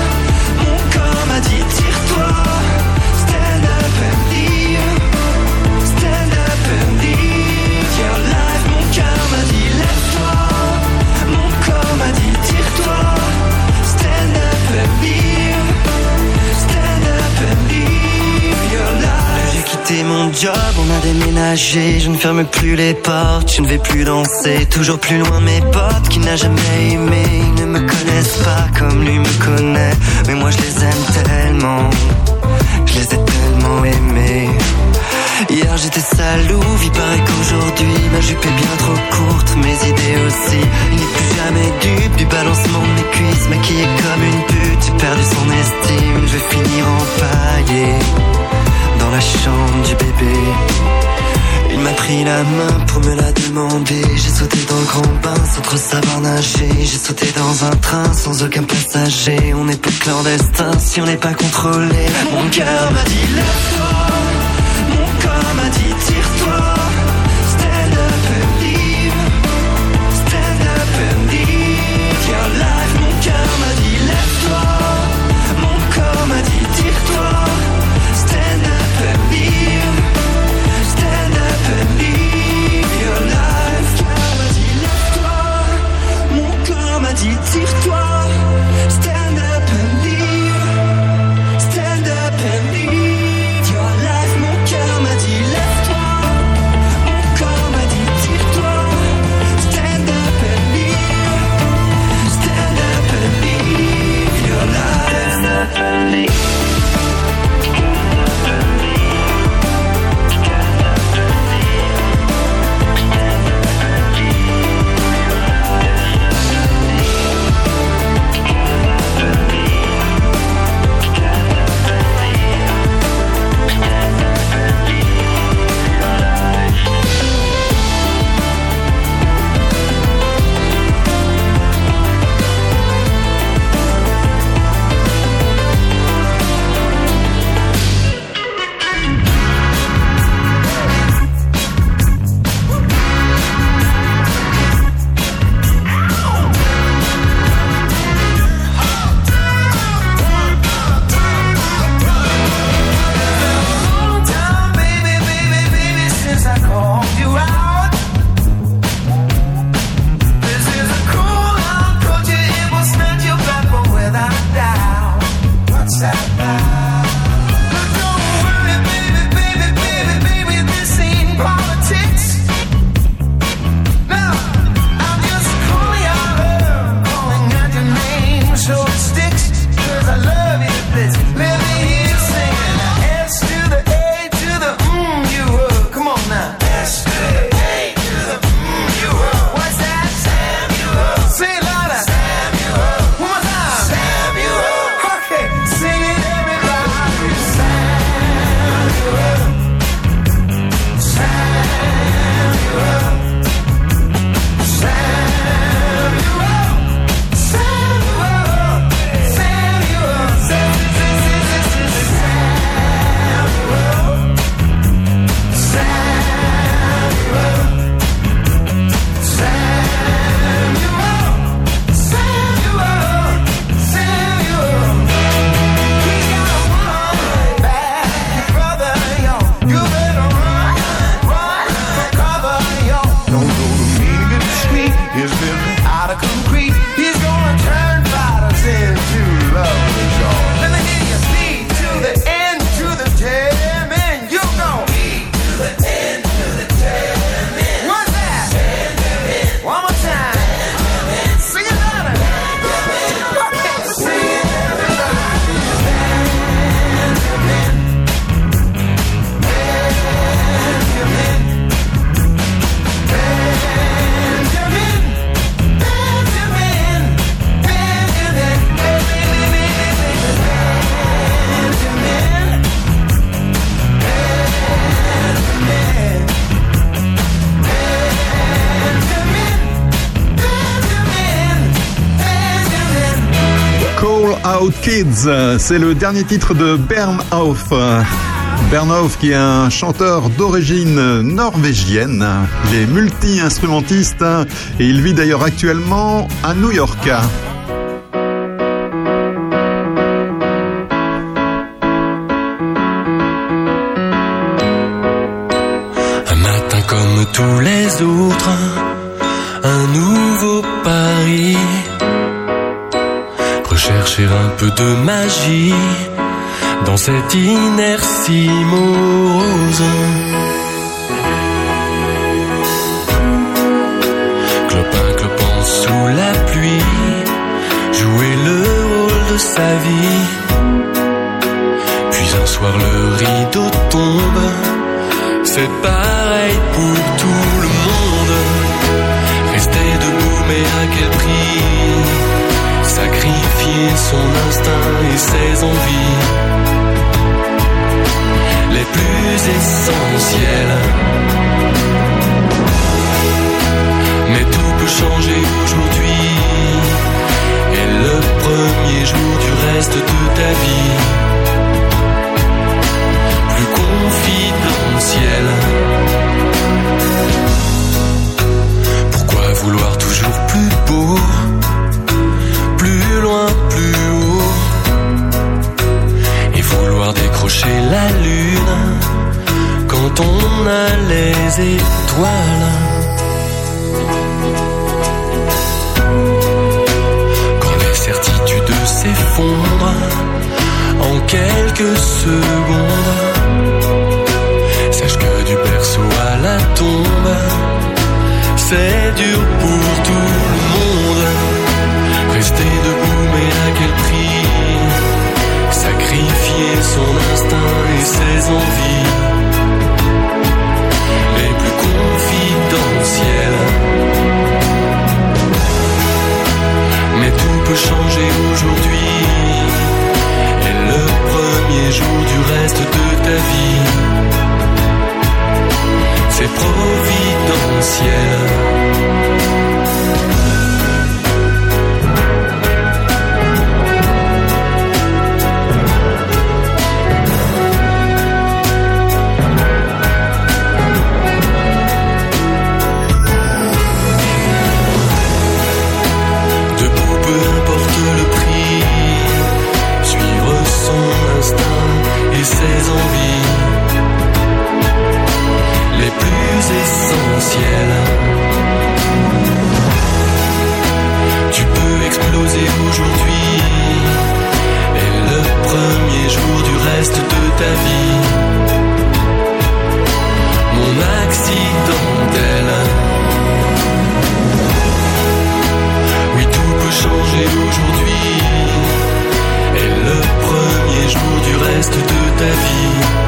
Je ne ferme plus les portes, je ne vais plus danser. Toujours plus loin mes potes qui n'a jamais aimé. Me connaissent pas comme lui me connaît. Mais moi je les aime tellement. Je les ai tellement aimés. Hier j'étais salou, il paraît qu'aujourd'hui ma jupe est bien trop courte, mes idées aussi. Il n'est plus jamais dupe du balancement de mes cuisses, maquillée comme une pute, perdu son estime, je vais finir empaillé dans la chambre du bébé. Il m'a pris la main pour me la demander. J'ai sauté dans le grand bain sans trop savoir nager. J'ai sauté dans un train sans aucun passager. On n'est plus clandestin si on n'est pas contrôlé. Mon cœur m'a dit lève-toi. Mon corps m'a dit tire-toi. Kids, c'est le dernier titre de Bernhoff. Bernhoff qui est un chanteur d'origine norvégienne. Il est multi-instrumentiste et il vit d'ailleurs actuellement à New York. Un matin comme tous les autres, peu de magie dans cette inertie morose. Plus essentielles. Mais tout peut changer aujourd'hui. Et le premier jour du reste de ta vie, plus confidentiel. Pourquoi vouloir toujours plus beau, plus loin, plus haut, et vouloir décrocher la on a les étoiles? Quand les certitudes s'effondrent en quelques secondes, sache que du berceau à la tombe, c'est dur pour tout le monde. Rester debout, mais à quel prix? Sacrifier son instinct et ses envies Mais tout peut changer aujourd'hui. Et le premier jour du reste de ta vie, c'est providentiel. Tu peux exploser aujourd'hui et le premier jour du reste de ta vie, mon accidentel. Oui, tout peut changer aujourd'hui. Et le premier jour du reste de ta vie,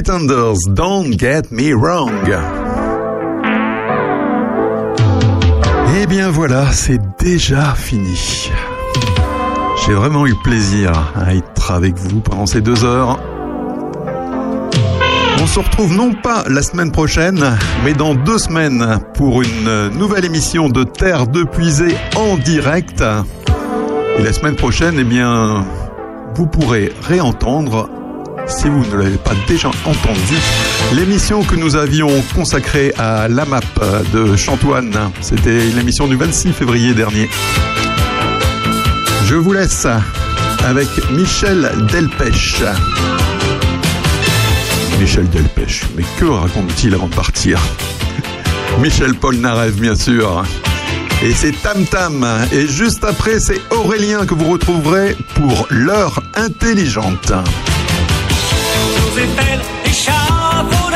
Don't Get Me Wrong. Eh bien voilà, c'est déjà fini. J'ai vraiment eu plaisir à être avec vous pendant ces deux heures. On se retrouve non pas la semaine prochaine, mais dans deux semaines pour une nouvelle émission de Terre de Puisée en direct. Et la semaine prochaine, eh bien, vous pourrez réentendre, si vous ne l'avez pas déjà entendu, l'émission que nous avions consacrée à la map de Chantoine. C'était l'émission du 26 février dernier. Je vous laisse avec Michel Delpech. Michel Delpech, mais que raconte-t-il avant de partir? Michel Polnareff, bien sûr. Et c'est Tam Tam. Et juste après, c'est Aurélien que vous retrouverez pour l'heure intelligente. plus belle des chavots.